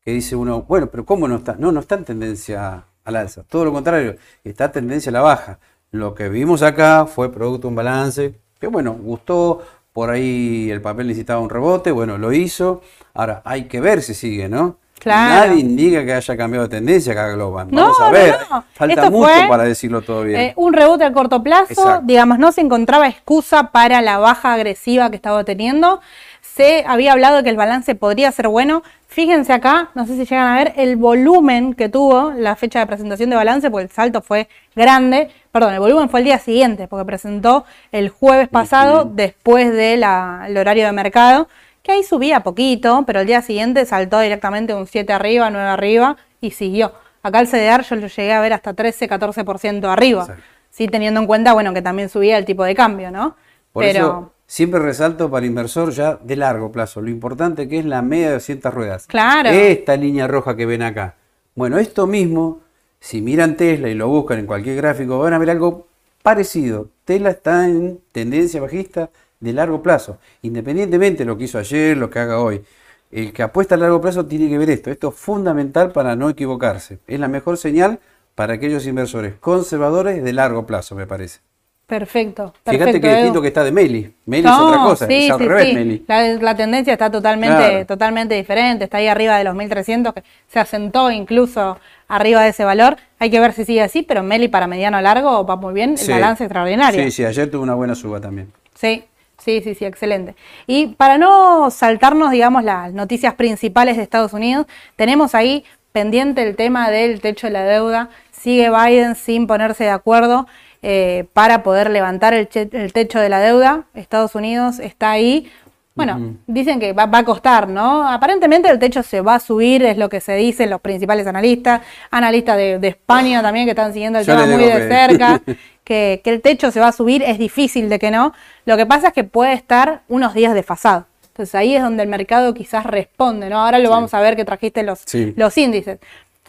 que dice uno, bueno, pero ¿cómo no está? No, no está en tendencia al alza. Todo lo contrario, está en tendencia a la baja. Lo que vimos acá fue producto de un balance que, bueno, gustó. Por ahí el papel necesitaba un rebote, bueno, lo hizo. Ahora, hay que ver si sigue, ¿no? Claro. Nadie indica que haya cambiado de tendencia acá Globan. No, Vamos a no, ver. no. Falta Esto mucho fue, para decirlo todo bien. Eh, un rebote a corto plazo, Exacto. digamos, no se encontraba excusa para la baja agresiva que estaba teniendo. Se había hablado de que el balance podría ser bueno. Fíjense acá, no sé si llegan a ver el volumen que tuvo la fecha de presentación de balance, porque el salto fue grande. Perdón, el volumen fue el día siguiente, porque presentó el jueves pasado, después del horario de mercado, que ahí subía poquito, pero el día siguiente saltó directamente un 7 arriba, 9 arriba y siguió. Acá el CDR yo lo llegué a ver hasta 13, 14% arriba. Exacto. Sí, teniendo en cuenta, bueno, que también subía el tipo de cambio, ¿no? Por Pero, eso siempre resalto para inversor ya de largo plazo, lo importante que es la media de 200 ruedas. Claro. Esta línea roja que ven acá. Bueno, esto mismo, si miran Tesla y lo buscan en cualquier gráfico, van a ver algo parecido. Tesla está en tendencia bajista de largo plazo, independientemente de lo que hizo ayer, lo que haga hoy. El que apuesta a largo plazo tiene que ver esto. Esto es fundamental para no equivocarse. Es la mejor señal para aquellos inversores conservadores de largo plazo, me parece. Perfecto. Fíjate perfecto, que Edu. distinto que está de Meli. Meli es otra cosa, sí, es al sí, revés, sí. Meli. La, la tendencia está totalmente, Claro. totalmente diferente, está ahí arriba de los 1300, que se asentó incluso arriba de ese valor. Hay que ver si sigue así, pero Meli para mediano largo va muy bien, el balance extraordinario. Sí, sí, ayer tuvo una buena suba también. Sí, sí, sí, sí, excelente. Y para no saltarnos, digamos, las noticias principales de Estados Unidos, tenemos ahí pendiente el tema del techo de la deuda. Sigue Biden sin ponerse de acuerdo eh, para poder levantar el, techo de la deuda. Estados Unidos está ahí. Bueno, dicen que va, va a costar, ¿no? Aparentemente el techo se va a subir, es lo que se dicen los principales analistas, analistas de, de España también que están siguiendo el Yo tema muy de que- cerca que, que el techo se va a subir, es difícil de que no. Lo que pasa es que puede estar unos días desfasado. Entonces ahí es donde el mercado quizás responde, ¿no? Ahora lo vamos a ver que trajiste los, Sí. los índices.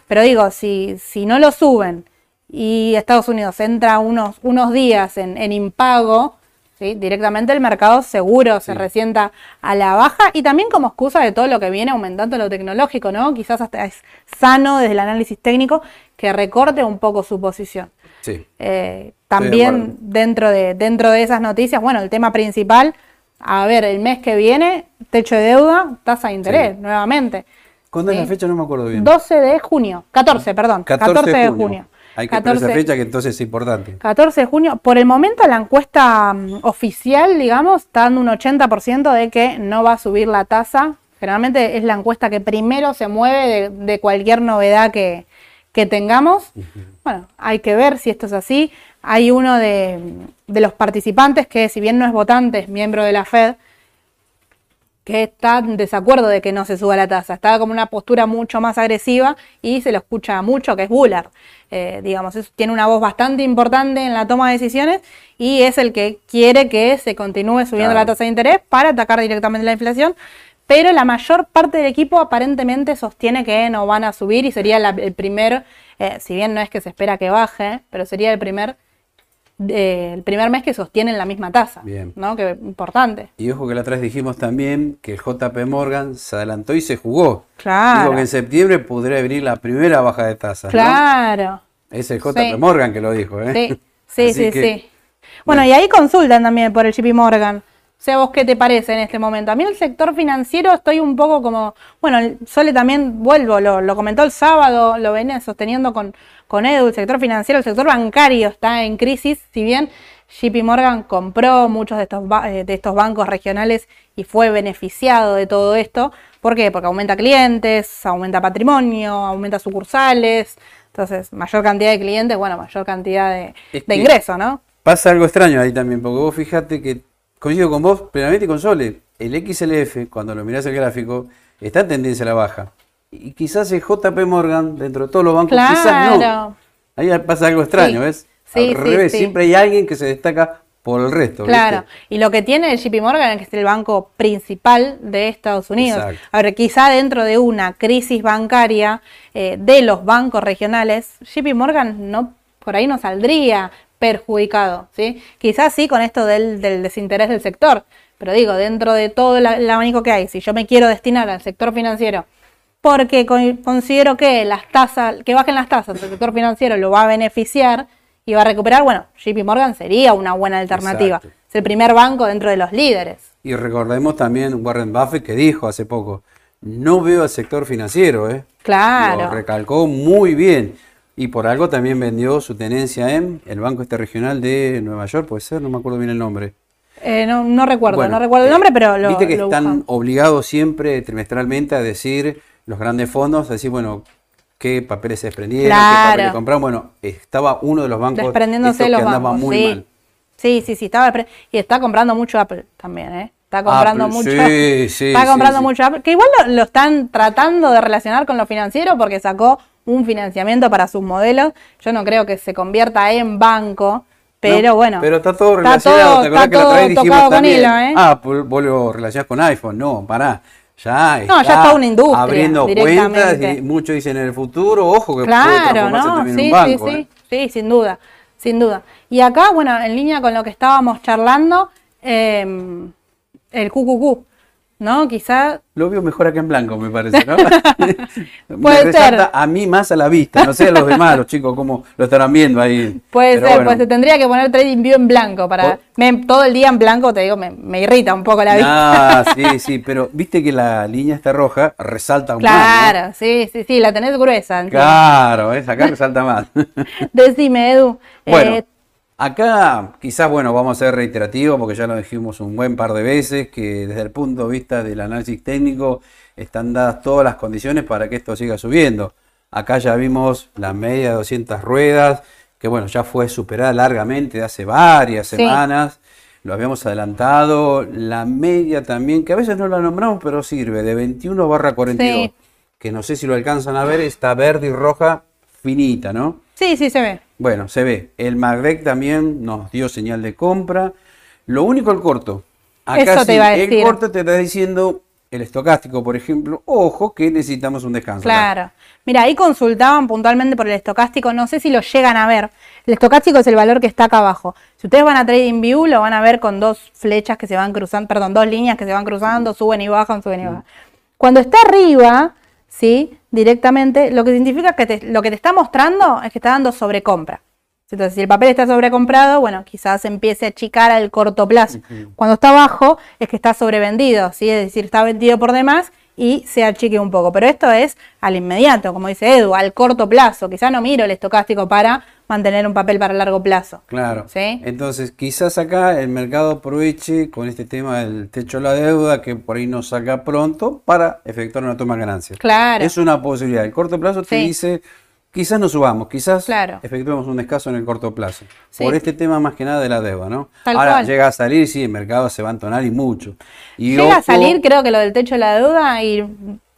Pero digo, si, si no lo suben y Estados Unidos entra unos, unos días en, en impago, ¿sí? directamente el mercado seguro se Sí. resienta a la baja y también como excusa de todo lo que viene aumentando lo tecnológico, ¿no? Quizás hasta es sano desde el análisis técnico que recorte un poco su posición. Sí. Eh, también dentro de, dentro de esas noticias, bueno, el tema principal, a ver, el mes que viene, techo de deuda, tasa de interés, nuevamente. ¿Cuándo es la fecha? No me acuerdo bien. 12 de junio, 14, perdón, 14 14, de de junio. junio. Hay que esperar esa fecha que entonces es importante. 14 de junio. Por el momento la encuesta mm, oficial, digamos, está dando un 80% de que no va a subir la tasa. Generalmente es la encuesta que primero se mueve de, cualquier novedad que, tengamos. Bueno, hay que ver si esto es así. Hay uno de, de los participantes que, si bien no es votante, es miembro de la Fed, que está en desacuerdo de que no se suba la tasa. Está como una postura mucho más agresiva y se lo escucha mucho, que es Bullard. Eh, digamos, tiene una voz bastante importante en la toma de decisiones y es el que quiere que se continúe subiendo la tasa de interés para atacar directamente la inflación. Pero la mayor parte del equipo aparentemente sostiene que no van a subir y sería el primer, eh, si bien no es que se espera que baje, pero sería el primer el primer mes que sostienen la misma tasa. Bien. ¿no? Que importante. Y ojo que la otra vez dijimos también que el JP Morgan se adelantó y se jugó. Claro. Dijo que en septiembre podría venir la primera baja de tasa. Claro. Es el JP Morgan que lo dijo, ¿eh? Sí, sí, sí, Bueno, y ahí consultan también por el JP Morgan. O sea, vos qué te parece en este momento. A mí el sector financiero estoy un poco como, bueno, Sole también vuelvo, lo, lo comentó el sábado, lo venía sosteniendo con, con Edu, el sector financiero, el sector bancario está en crisis, si bien JP Morgan compró muchos de estos, eh, de estos bancos regionales y fue beneficiado de todo esto. ¿Por qué? Porque aumenta clientes, aumenta patrimonio, aumenta sucursales, entonces mayor cantidad de clientes, bueno, mayor cantidad de, de ingresos, ¿no? Pasa algo extraño ahí también, porque vos fíjate que coincido con vos plenamente con Sole. El XLF, cuando lo mirás el gráfico, está en tendencia a la baja y quizás el JP Morgan, dentro de todos los bancos, quizás no. Ahí pasa algo extraño, ¿ves? Sí, Al revés, siempre hay alguien que se destaca por el resto. Claro, y lo que tiene el JP Morgan es que es el banco principal de Estados Unidos. A ver, quizá dentro de una crisis bancaria eh, de los bancos regionales, JP Morgan no por ahí no saldría perjudicado, ¿sí? Quizás sí con esto del, desinterés del sector, pero digo, dentro de todo el abanico que hay, si yo me quiero destinar al sector financiero porque considero que las tasas, que bajen las tasas, el sector financiero lo va a beneficiar y va a recuperar, bueno, JP Morgan sería una buena alternativa. Es el primer banco dentro de los líderes. Y recordemos también Warren Buffett que dijo hace poco, no veo al sector financiero, ¿eh? Claro. Lo recalcó muy bien. Y por algo también vendió su tenencia en el banco este regional de Nueva York, puede ser, no me acuerdo bien el nombre. Eh, no, recuerdo, no recuerdo el nombre, pero lo Viste que están obligados siempre trimestralmente a decir los grandes fondos, decir, bueno, qué papeles se desprendieron, qué papeles compraron. Bueno, estaba uno de los bancos desprendiéndose los que andaba muy sí. mal. Sí, sí, sí, estaba y está comprando mucho Apple también, ¿eh? Está comprando mucho. Sí, sí, está comprando mucho Apple, que igual lo, están tratando de relacionar con lo financiero porque sacó un financiamiento para sus modelos. Yo no creo que se convierta en banco. Pero bueno. Pero está todo relacionado. ¿Te acuerdas que la otra vez dijimos también? Hilo, ¿eh? Ah, vos lo relacionás con iPhone. No, pará ya está, no, ya está una industria abriendo cuentas y muchos dicen en el futuro, ojo que claro, ¿no? sí, sí, sí, ¿eh? sí, sin duda, sin duda. Y acá, bueno, en línea con lo que estábamos charlando, eh, el QQQ, ¿no? Quizá... Lo veo mejor acá en blanco, me parece, ¿no? Puede ser. A mí más a la vista, no sé a los demás, los chicos, cómo lo estarán viendo ahí. Puede ser, pues se tendría que poner Trading View en blanco para... todo el día en blanco, te digo, me, irrita un poco la vista. Ah, sí, sí, pero viste que la línea está roja, resalta un Claro, sí, sí, sí, la tenés gruesa. Claro, es, acá resalta más. Decime, Edu. Bueno. Eh, Acá quizás, bueno, vamos a ser reiterativos porque ya lo dijimos un buen par de veces, que desde el punto de vista del análisis técnico están dadas todas las condiciones para que esto siga subiendo. Acá ya vimos la media de 200 ruedas, que bueno, ya fue superada largamente hace varias semanas, lo habíamos adelantado, la media también, que a veces no la nombramos, pero sirve, de 21 barra 42, que no sé si lo alcanzan a ver, está verde y roja finita, ¿no? Sí, sí, se ve. Bueno, se ve. El MACDEC también nos dio señal de compra. Lo único el corto. Acá Eso te a decir. el corto te está diciendo el estocástico, por ejemplo, ojo que necesitamos un descanso. Claro. Mira, ahí consultaban puntualmente por el estocástico, no sé si lo llegan a ver. El estocástico es el valor que está acá abajo. Si ustedes van a TradingView, lo van a ver con dos flechas que se van cruzando, perdón, dos líneas que se van cruzando, suben y bajan, suben y bajan. Cuando está arriba, ¿sí? directamente, lo que significa que lo que te está mostrando es que está dando sobrecompra. Entonces, si el papel está sobrecomprado, bueno, quizás empiece a achicar al corto plazo. Cuando está bajo, es que está sobrevendido, ¿sí? es decir, está vendido por demás y se achique un poco. Pero esto es al inmediato, como dice Edu, al corto plazo. Quizá no miro el estocástico para mantener un papel para largo plazo. Claro. Entonces, quizás acá el mercado aproveche con este tema del techo de la deuda, que por ahí no salga pronto, para efectuar una toma de ganancias. Claro. Es una posibilidad. El corto plazo te dice, quizás no subamos, quizás efectuemos un descanso en el corto plazo. Por este tema más que nada de la deuda, ¿no? Ahora llega a salir, sí, el mercado se va a entonar y mucho. Y llega a salir, creo que lo del techo de la deuda y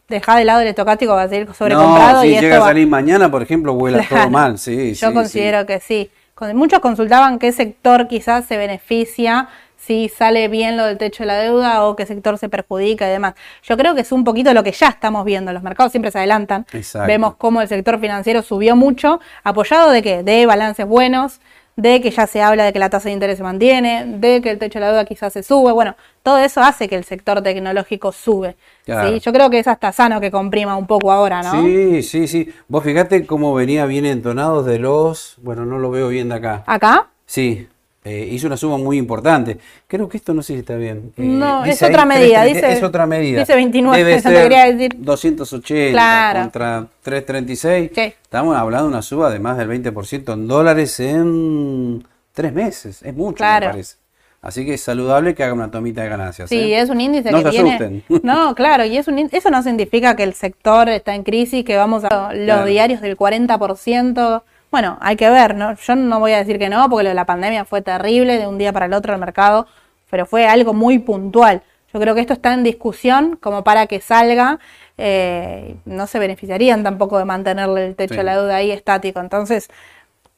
deja de lado el estocástico, va a seguir sobrecomprado. No, si llega a salir mañana, por ejemplo, vuela todo mal, sí. Yo considero que sí. Muchos consultaban qué sector quizás se beneficia si sale bien lo del techo de la deuda o qué sector se perjudica y demás. Yo creo que es un poquito lo que ya estamos viendo. Los mercados siempre se adelantan. Vemos cómo el sector financiero subió mucho, apoyado de qué? De balances buenos, de que ya se habla de que la tasa de interés se mantiene, de que el techo de la deuda quizás se sube. Bueno, todo eso hace que el sector tecnológico sube. ¿sí? Yo creo que es hasta sano que comprima un poco ahora, ¿no? Sí, sí, sí. Vos fíjate cómo venía bien entonado de los... Bueno, no lo veo bien de acá. ¿Acá? Sí, eh, hizo una suma muy importante. Creo que esto no sé si está bien. Eh, no, es otra medida. dice, es otra medida. Dice 29, Debe ser decir. 280 contra 336. Estamos hablando de una suba de más del 20% en dólares en tres meses. Es mucho, me parece. Así que es saludable que haga una tomita de ganancias. Sí, ¿eh? es un índice que tiene. No, claro, y es un eso no significa que el sector está en crisis, que vamos a los diarios del 40%. Bueno, hay que ver, ¿no? Yo no voy a decir que no, porque lo de la pandemia fue terrible de un día para el otro el mercado, pero fue algo muy puntual. Yo creo que esto está en discusión como para que salga. Eh, no se beneficiarían tampoco de mantenerle el techo de la deuda ahí estático. Entonces,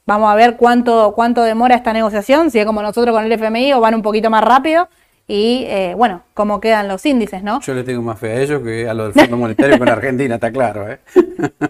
vamos a ver cuánto, cuánto demora esta negociación, si es como nosotros con el FMI o van un poquito más rápido y eh, bueno, cómo quedan los índices, ¿no? Yo le tengo más fe a ellos que a lo del Fondo Monetario con Argentina, está claro. ¿eh?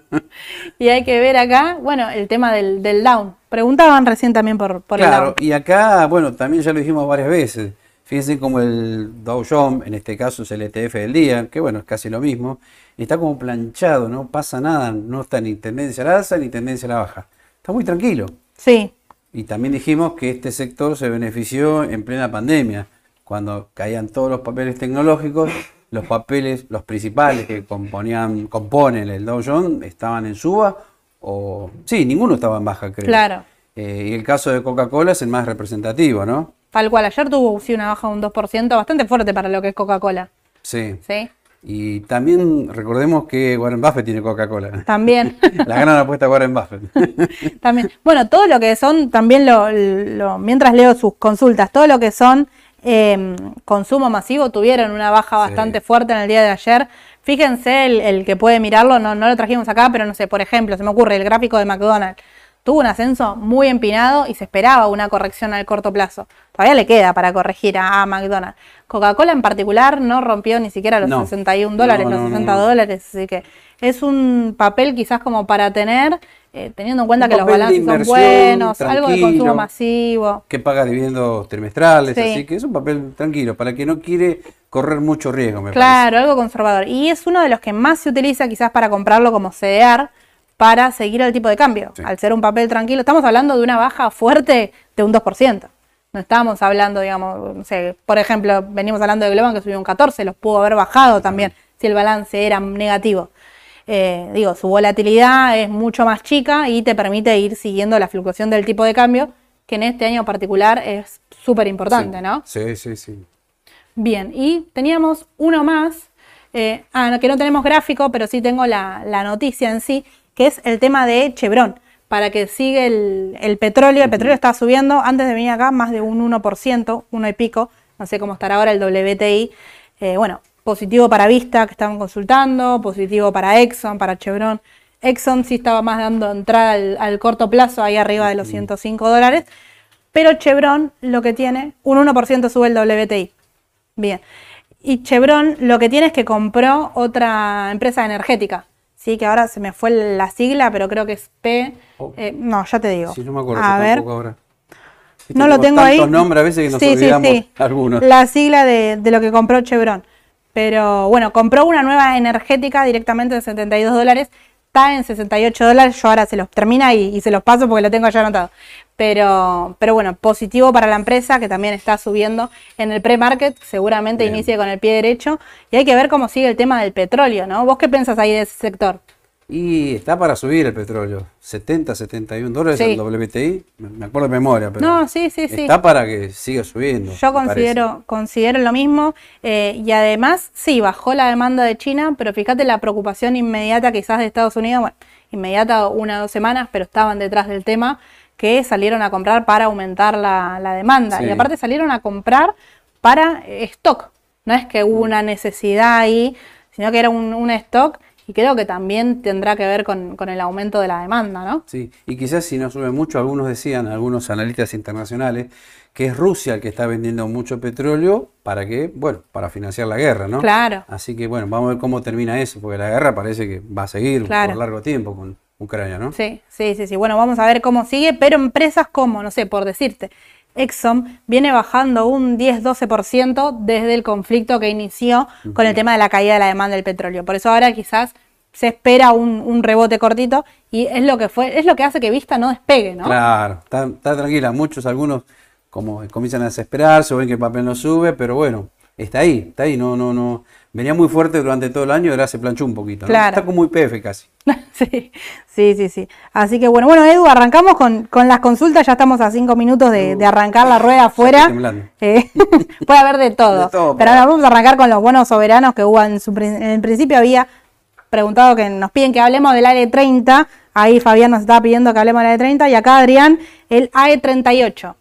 y hay que ver acá, bueno, el tema del, down. Preguntaban recién también por, por el down. y acá, bueno, también ya lo dijimos varias veces. Fíjense como el Dow Jones, en este caso es el ETF del día, que bueno, es casi lo mismo, está como planchado, no pasa nada, no está ni tendencia a la alza ni tendencia a la baja. Está muy tranquilo. Sí. Y también dijimos que este sector se benefició en plena pandemia cuando caían todos los papeles tecnológicos, los papeles, los principales que componían, componen el Dow Jones, estaban en suba o... Sí, ninguno estaba en baja, creo. Claro. Eh, y el caso de Coca-Cola es el más representativo, ¿no? Tal cual, ayer tuvo sí, una baja de un 2%, bastante fuerte para lo que es Coca-Cola. Sí. Sí. Y también recordemos que Warren Buffett tiene Coca-Cola. También. La gran apuesta Warren Buffett. también. Bueno, todo lo que son, también lo, mientras leo sus consultas, todo lo que son eh, consumo masivo tuvieron una baja bastante fuerte en el día de ayer. Fíjense el, que puede mirarlo, no, no lo trajimos acá, pero no sé, por ejemplo, se me ocurre el gráfico de McDonald's. Tuvo un ascenso muy empinado y se esperaba una corrección al corto plazo. Todavía le queda para corregir a, McDonald's. Coca-Cola en particular no rompió ni siquiera los 61 dólares, los 60 dólares, así que es un papel quizás como para tener eh, teniendo en cuenta que los balances son buenos, algo de consumo masivo. Que paga dividendos trimestrales, así que es un papel tranquilo, para que no quiere correr mucho riesgo, me Claro, algo conservador. Y es uno de los que más se utiliza quizás para comprarlo como CDR para seguir el tipo de cambio. Al ser un papel tranquilo, estamos hablando de una baja fuerte de un 2%. No estamos hablando, digamos, no sé, por ejemplo, venimos hablando de Globan que subió un 14, los pudo haber bajado también si el balance era negativo. Eh, digo, su volatilidad es mucho más chica y te permite ir siguiendo la fluctuación del tipo de cambio, que en este año particular es súper importante, ¿no? Sí, sí, sí. Bien, y teníamos uno más, eh, ah, que no tenemos gráfico, pero sí tengo la, noticia en sí, que es el tema de Chevron para que siga el, petróleo. El petróleo está subiendo, antes de venir acá, más de un 1%, uno y pico, no sé cómo estará ahora el WTI. Eh, bueno, positivo para Vista, que estaban consultando, positivo para Exxon, para Chevron. Exxon sí estaba más dando entrada al, corto plazo, ahí arriba de los 105 dólares, pero Chevron lo que tiene, un 1% sube el WTI. Bien. Y Chevron lo que tiene es que compró otra empresa energética, sí, que ahora se me fue la sigla, pero creo que es P. Oh. Eh, no, ya te digo. Sí, no me acuerdo a ver. ahora. No lo tengo ahí. nombres a veces que nos olvidamos algunos. La sigla de, de, lo que compró Chevron. Pero bueno, compró una nueva energética directamente de 72 dólares. está en 68 dólares. Yo ahora se los termina y, se los paso porque lo tengo ya anotado. Pero, pero bueno, positivo para la empresa que también está subiendo en el pre-market. Seguramente inicie con el pie derecho. Y hay que ver cómo sigue el tema del petróleo, ¿no? ¿Vos qué pensás ahí de ese sector? Y está para subir el petróleo. 70, 71 dólares el WTI. Me acuerdo de memoria, pero. No, sí, sí, sí. Está para que siga subiendo. Yo considero, considero lo mismo. Eh, y además, sí, bajó la demanda de China, pero fíjate la preocupación inmediata quizás de Estados Unidos. Bueno, inmediata una o dos semanas, pero estaban detrás del tema que salieron a comprar para aumentar la, demanda. Y aparte salieron a comprar para stock. No es que hubo una necesidad ahí, sino que era un, un stock y creo que también tendrá que ver con, el aumento de la demanda, ¿no? Sí, y quizás si no sube mucho, algunos decían, algunos analistas internacionales, que es Rusia el que está vendiendo mucho petróleo para que, bueno, para financiar la guerra, ¿no? Claro. Así que bueno, vamos a ver cómo termina eso, porque la guerra parece que va a seguir por largo tiempo con Ucrania, ¿no? Sí, sí, sí, sí. Bueno, vamos a ver cómo sigue, pero empresas como, no sé, por decirte, Exxon viene bajando un 10-12% desde el conflicto que inició con el tema de la caída de la demanda del petróleo. Por eso ahora quizás se espera un, rebote cortito y es lo que fue, es lo que hace que Vista no despegue, ¿no? Claro, está, tranquila. Muchos, algunos, como comienzan a desesperarse ven que el papel no sube, pero bueno, está ahí, está ahí, no, no, no. Venía muy fuerte durante todo el año y ahora se planchó un poquito. Está como muy PF casi. sí, sí, sí, sí. Así que bueno, bueno, Edu, arrancamos con, las consultas, ya estamos a cinco minutos de, arrancar la rueda afuera. Eh, puede haber de todo. pero ahora vamos a arrancar con los buenos soberanos que hubo en, su, en el principio había preguntado que nos piden que hablemos del AE30. Ahí Fabián nos estaba pidiendo que hablemos del AE30 y acá Adrián, el AE38.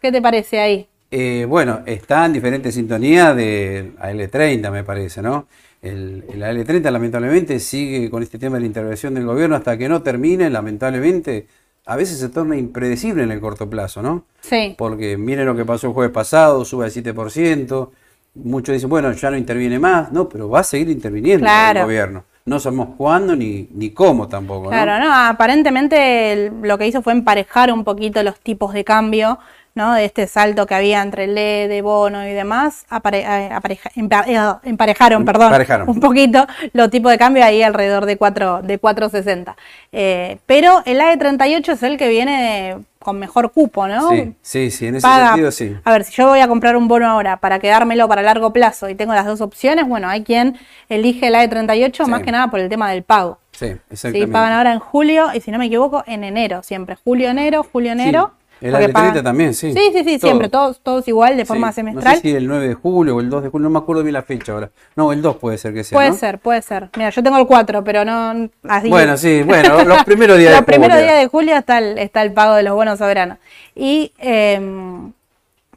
¿Qué te parece ahí? Eh, bueno, está en diferente sintonía de AL30, me parece, ¿no? El, el, AL30 lamentablemente sigue con este tema de la intervención del gobierno hasta que no termine, lamentablemente, a veces se torna impredecible en el corto plazo, ¿no? Sí. Porque miren lo que pasó el jueves pasado, sube al 7%, muchos dicen, bueno, ya no interviene más, no, pero va a seguir interviniendo el gobierno. No sabemos cuándo ni, ni cómo tampoco. Claro, no, aparentemente lo que hizo fue emparejar un poquito los tipos de cambio ¿no? de este salto que había entre el e, de bono y demás, eh, eh, emparejaron, perdón, un poquito los tipos de cambio ahí alrededor de 4 de 4.60. Eh, pero el AE38 es el que viene con mejor cupo, ¿no? Sí, sí, sí, en ese sentido sí. A ver, si yo voy a comprar un bono ahora para quedármelo para largo plazo y tengo las dos opciones, bueno, hay quien elige el AE38 más que nada por el tema del pago. Sí, exactamente. Sí, pagan ahora en julio y si no me equivoco, en enero, siempre. Julio, enero, julio, enero. El AL30 también, sí. Sí, sí, sí, siempre, todos, todos igual, de forma semestral. No sé si el 9 de julio o el 2 de julio, no me acuerdo bien la fecha ahora. No, el 2 puede ser que sea. Puede ser, puede ser. Mira, yo tengo el 4, pero no. Así bueno, sí, bueno, los primeros días de julio. Los primeros días de julio está el, está el pago de los buenos soberanos. Y em,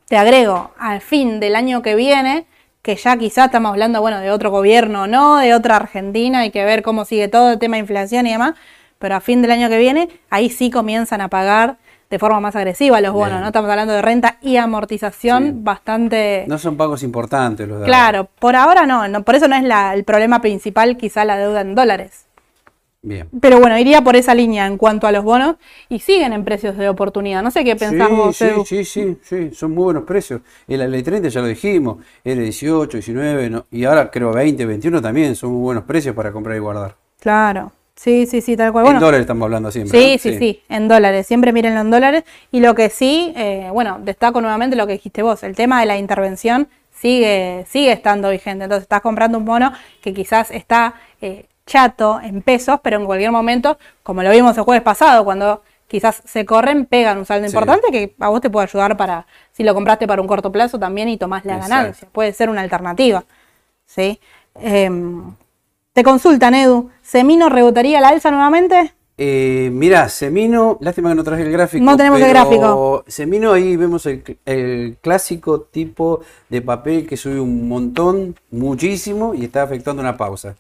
te agrego, al fin del año que viene, que ya quizás estamos hablando, bueno, de otro gobierno, no, de otra Argentina, hay que ver cómo sigue todo el tema de inflación y demás, pero a fin del año que viene, ahí sí comienzan a pagar de forma más agresiva los bonos, ¿no? Estamos hablando de renta y amortización bastante... No son pagos importantes los de Claro, por ahora no, por eso no es la, el problema principal quizá la deuda en dólares. Bien. Pero bueno, iría por esa línea en cuanto a los bonos y siguen en precios de oportunidad. No sé qué pensás vos, Sí, sí, sí, sí, son muy buenos precios. El L30 ya lo dijimos, era 18, 19 y ahora creo 20, 21 también son muy buenos precios para comprar y guardar. Claro. Sí, sí, sí, tal cual. en dólares estamos hablando siempre. Sí, sí, sí, en dólares. Siempre mírenlo en dólares. Y lo que sí, eh, bueno, destaco nuevamente lo que dijiste vos. El tema de la intervención sigue, sigue estando vigente. Entonces estás comprando un bono que quizás está eh, chato en pesos, pero en cualquier momento, como lo vimos el jueves pasado, cuando quizás se corren, pegan un saldo importante que a vos te puede ayudar para, si lo compraste para un corto plazo también y tomás la ganancia. Puede ser una alternativa. ¿sí? Te consultan, Edu. ¿Semino rebotaría la alza nuevamente? Eh, mirá, Semino, lástima que no traje el gráfico. No tenemos el gráfico. Semino, ahí vemos el, clásico tipo de papel que sube un montón, muchísimo, y está afectando una pausa.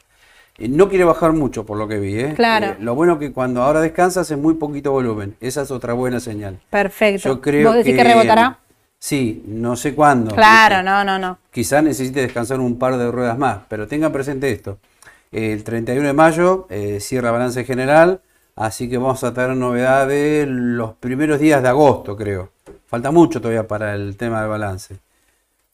Eh, no quiere bajar mucho, por lo que vi. ¿eh? Claro. Eh, lo bueno que cuando ahora descansas es muy poquito volumen. Esa es otra buena señal. Perfecto. Yo creo ¿Vos decís que, rebotará? Sí, no sé cuándo. Claro, no, no, no. Quizás necesite descansar un par de ruedas más, pero tenga presente esto. El 31 de mayo eh, cierra balance general, así que vamos a tener novedades los primeros días de agosto, creo. Falta mucho todavía para el tema del balance.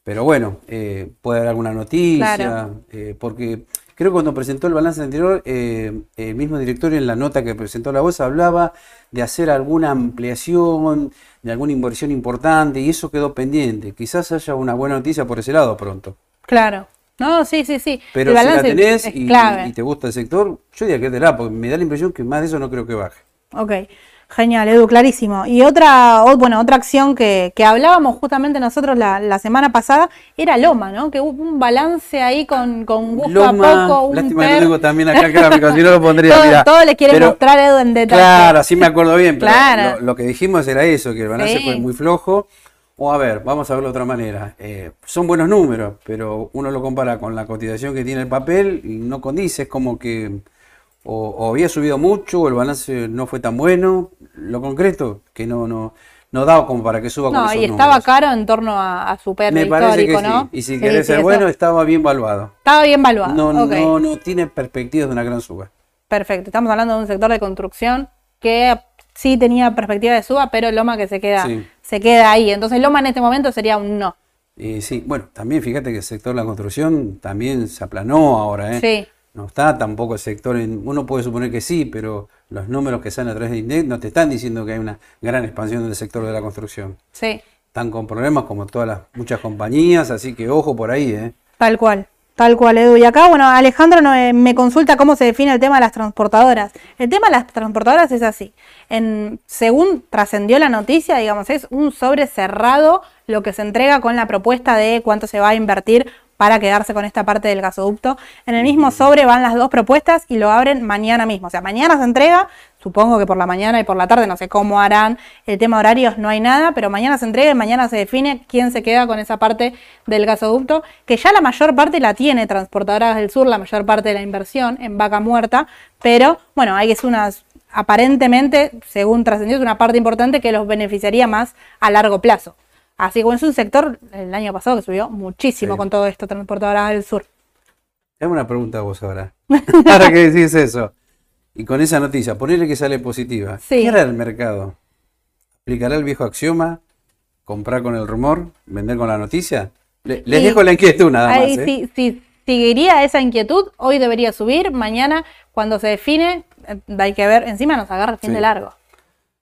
Pero bueno, eh, puede haber alguna noticia, eh, porque Creo que cuando presentó el balance anterior, eh, el mismo directorio en la nota que presentó la voz hablaba de hacer alguna ampliación, de alguna inversión importante, y eso quedó pendiente. Quizás haya una buena noticia por ese lado pronto. Claro. No, sí, sí, sí. Pero si la tenés y, y, te gusta el sector, yo diría que te la, porque me da la impresión que más de eso no creo que baje. Ok. Genial, Edu, clarísimo. Y otra, bueno, otra acción que, hablábamos justamente nosotros la, semana pasada era Loma, ¿no? Que hubo un balance ahí con, con gusto a poco. Un lástima que lo digo también acá gráfico, si no lo pondría. todo, todo le quiere mostrar Edu en detalle. Claro, así me acuerdo bien, pero lo, que dijimos era eso, que el balance fue muy flojo. O a ver, vamos a verlo de otra manera. Eh, son buenos números, pero uno lo compara con la cotización que tiene el papel y no condice, es como que o, había subido mucho, o el balance no fue tan bueno. Lo concreto, que no, no, no daba como para que suba no, y estaba caro en torno a, su pérdida Me parece que Sí. Y si querés ser bueno, estaba bien valuado. Estaba bien valuado. No, no, no tiene perspectivas de una gran suba. Perfecto. Estamos hablando de un sector de construcción que sí tenía perspectiva de suba, pero Loma que se queda, se queda ahí. Entonces Loma en este momento sería un no. y sí, bueno, también fíjate que el sector de la construcción también se aplanó ahora, ¿eh? Sí no está tampoco el sector, en, uno puede suponer que sí, pero los números que salen a través de INDEC no te están diciendo que hay una gran expansión del sector de la construcción. Sí. Están con problemas como todas las muchas compañías, así que ojo por ahí, ¿eh? Tal cual. Tal cual, Edu. Y acá, bueno, Alejandro eh, me consulta cómo se define el tema de las transportadoras. El tema de las transportadoras es así. En, según trascendió la noticia, digamos, es un sobre cerrado lo que se entrega con la propuesta de cuánto se va a invertir para quedarse con esta parte del gasoducto. En el mismo sobre van las dos propuestas y lo abren mañana mismo. O sea, mañana se entrega, supongo que por la mañana y por la tarde, no sé cómo harán el tema horarios, no hay nada, pero mañana se entrega y mañana se define quién se queda con esa parte del gasoducto, que ya la mayor parte la tiene Transportadoras del Sur, la mayor parte de la inversión en vaca muerta, pero bueno, hay es unas aparentemente, según trascendió, es una parte importante que los beneficiaría más a largo plazo. Así como es un sector el año pasado que subió muchísimo con todo esto, transportadoras del sur. Tengo una pregunta a vos ahora. ahora que decís eso. Y con esa noticia, ponerle que sale positiva. ¿Qué era el mercado? ¿Aplicará el viejo axioma? ¿Comprar con el rumor? ¿Vender con la noticia? les dejo la inquietud nada más. Ahí, ¿eh? sí, seguiría esa inquietud. Hoy debería subir. Mañana, cuando se define, eh, hay que ver. Encima nos agarra el fin de largo.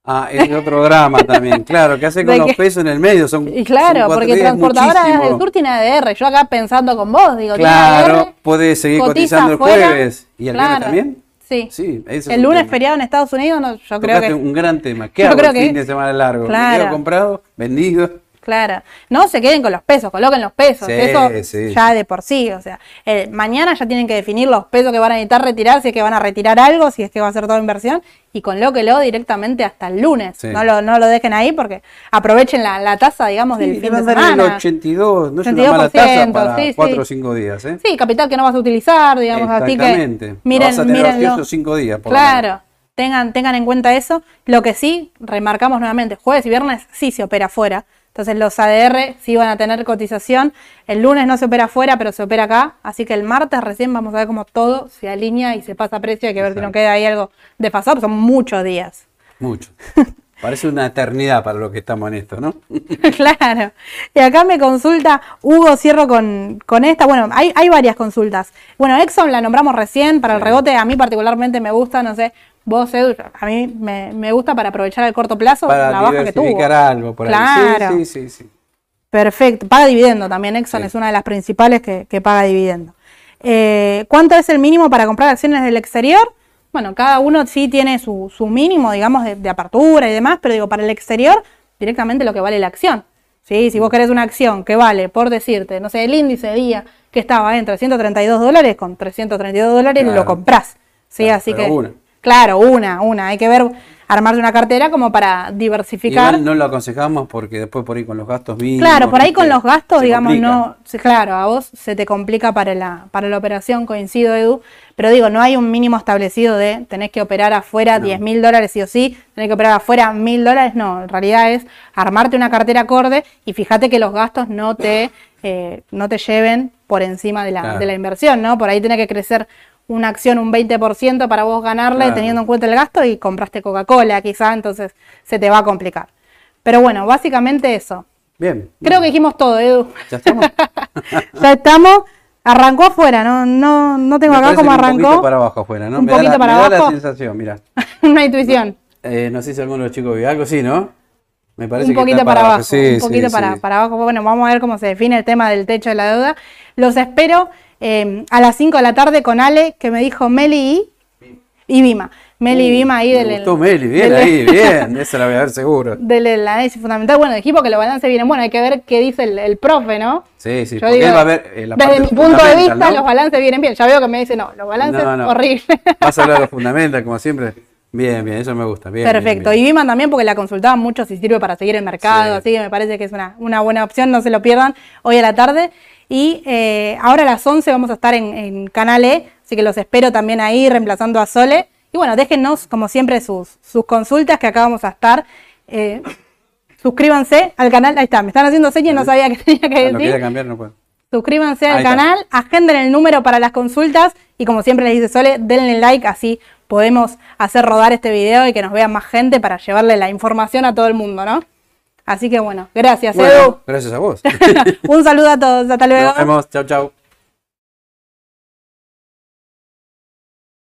Ah, es otro drama también, claro, que hace con los pesos en el medio. Son, y claro, porque Transportadora del Sur tiene ADR. Yo acá pensando con vos, digo, claro, puede seguir cotizando el jueves. ¿Y el viernes también? Sí. sí el lunes feriado en Estados Unidos, no, yo creo que. un gran tema. ¿Qué hago el fin de semana largo? Claro. comprado? ¿Vendido? Claro. No se queden con los pesos, coloquen los pesos. eso ya de por sí. O sea, eh, mañana ya tienen que definir los pesos que van a necesitar retirar, si es que van a retirar algo, si es que va a ser toda inversión, y colóquelo directamente hasta el lunes. No, lo, no lo dejen ahí porque aprovechen la, tasa, digamos, del fin de semana. El 82, no es una mala tasa para 4 o 5 días. ¿eh? Sí, capital que no vas a utilizar, digamos, así que miren, no miren los 5 días. Por claro. Tengan, tengan en cuenta eso. Lo que sí, remarcamos nuevamente, jueves y viernes sí se opera afuera. Entonces los ADR sí van a tener cotización. El lunes no se opera afuera, pero se opera acá. Así que el martes recién vamos a ver cómo todo se alinea y se pasa a precio. Hay que ver si no queda ahí algo desfasado. Son muchos días. Muchos. Parece una eternidad para lo que estamos en esto, ¿no? claro. Y acá me consulta Hugo, cierro con, esta. Bueno, hay, hay varias consultas. Bueno, Exxon la nombramos recién para el rebote. A mí particularmente me gusta, no sé, Vos, Edu, a mí me, gusta para aprovechar el corto plazo la baja que tuvo. algo por claro. Sí, sí, sí, Perfecto. Paga dividendo también. Exxon es una de las principales que, paga dividendo. Eh, ¿Cuánto es el mínimo para comprar acciones del exterior? Bueno, cada uno sí tiene su, mínimo, digamos, de, apertura y demás, pero digo, para el exterior, directamente lo que vale la acción. ¿Sí? Si vos querés una acción que vale, por decirte, no sé, el índice de día que estaba en 332 dólares, con 332 dólares lo comprás. ¿sí? Así que... Claro, una, una. Hay que ver, armarse una cartera como para diversificar. Igual no lo aconsejamos porque después por ahí con los gastos mínimos. Claro, por ahí con los gastos, digamos, no. Claro, a vos se te complica para la, para la operación, coincido, Edu. Pero digo, no hay un mínimo establecido de tenés que operar afuera 10 mil dólares sí o sí, tenés que operar afuera mil dólares. No, en realidad es armarte una cartera acorde y fíjate que los gastos no te, eh, no te lleven por encima de la, de la inversión, ¿no? Por ahí tiene que crecer una acción un 20% para vos ganarle teniendo en cuenta el gasto y compraste Coca-Cola quizá, entonces se te va a complicar. Pero bueno, básicamente eso. Bien. Creo que dijimos todo, Edu. Ya estamos. ya estamos. Arrancó afuera, no, no, no tengo Me acá cómo que Un arrancó. poquito para abajo afuera, ¿no? Un me da, poquito la, para me da la abajo. sensación, mira. Una intuición. Eh, no sé si alguno de los chicos vio algo, sí, ¿no? Me parece un que poquito está para abajo, Sí, un sí, poquito sí. para, para abajo. Bueno, vamos a ver cómo se define el tema del techo de la deuda. Los espero eh, a las 5 de la tarde con Ale, que me dijo Meli y, y Vima. Meli y Vima ahí Me del, gustó Meli, bien del- ahí, bien. Esa la voy a ver seguro. del análisis fundamental. Bueno, dijimos que los balances vienen. Bueno, hay que ver qué dice el, el profe, ¿no? Sí, sí, Yo porque digo, él va a ver eh, la desde mi punto de vista, ¿no? los balances vienen bien. Ya veo que me dice, no, los balances, No, no. horrible. Vas a hablar de los fundamentals, como siempre. Bien, bien, eso me gusta. Bien, Perfecto. bien. Y Viman también porque la consultaban mucho si sirve para seguir el mercado, Sí. así que me parece que es una, una buena opción, no se lo pierdan hoy a la tarde. Y eh, ahora a las 11 vamos a estar en, en Canal E, así que los espero también ahí reemplazando a Sole. Y bueno, déjennos como siempre sus, sus consultas que acá vamos a estar. Eh, suscríbanse al canal, ahí está, me están haciendo señas, no sabía que tenía que decir. Lo quería cambiar, no puedo. Suscríbanse al canal, agenden el número para las consultas y como siempre les dice Sole, denle like, así podemos hacer rodar este video y que nos vea más gente para llevarle la información a todo el mundo, ¿no? Así que bueno, gracias Bueno, Edu. gracias a vos. Un saludo a todos, hasta luego. Nos vemos. Chau, chau.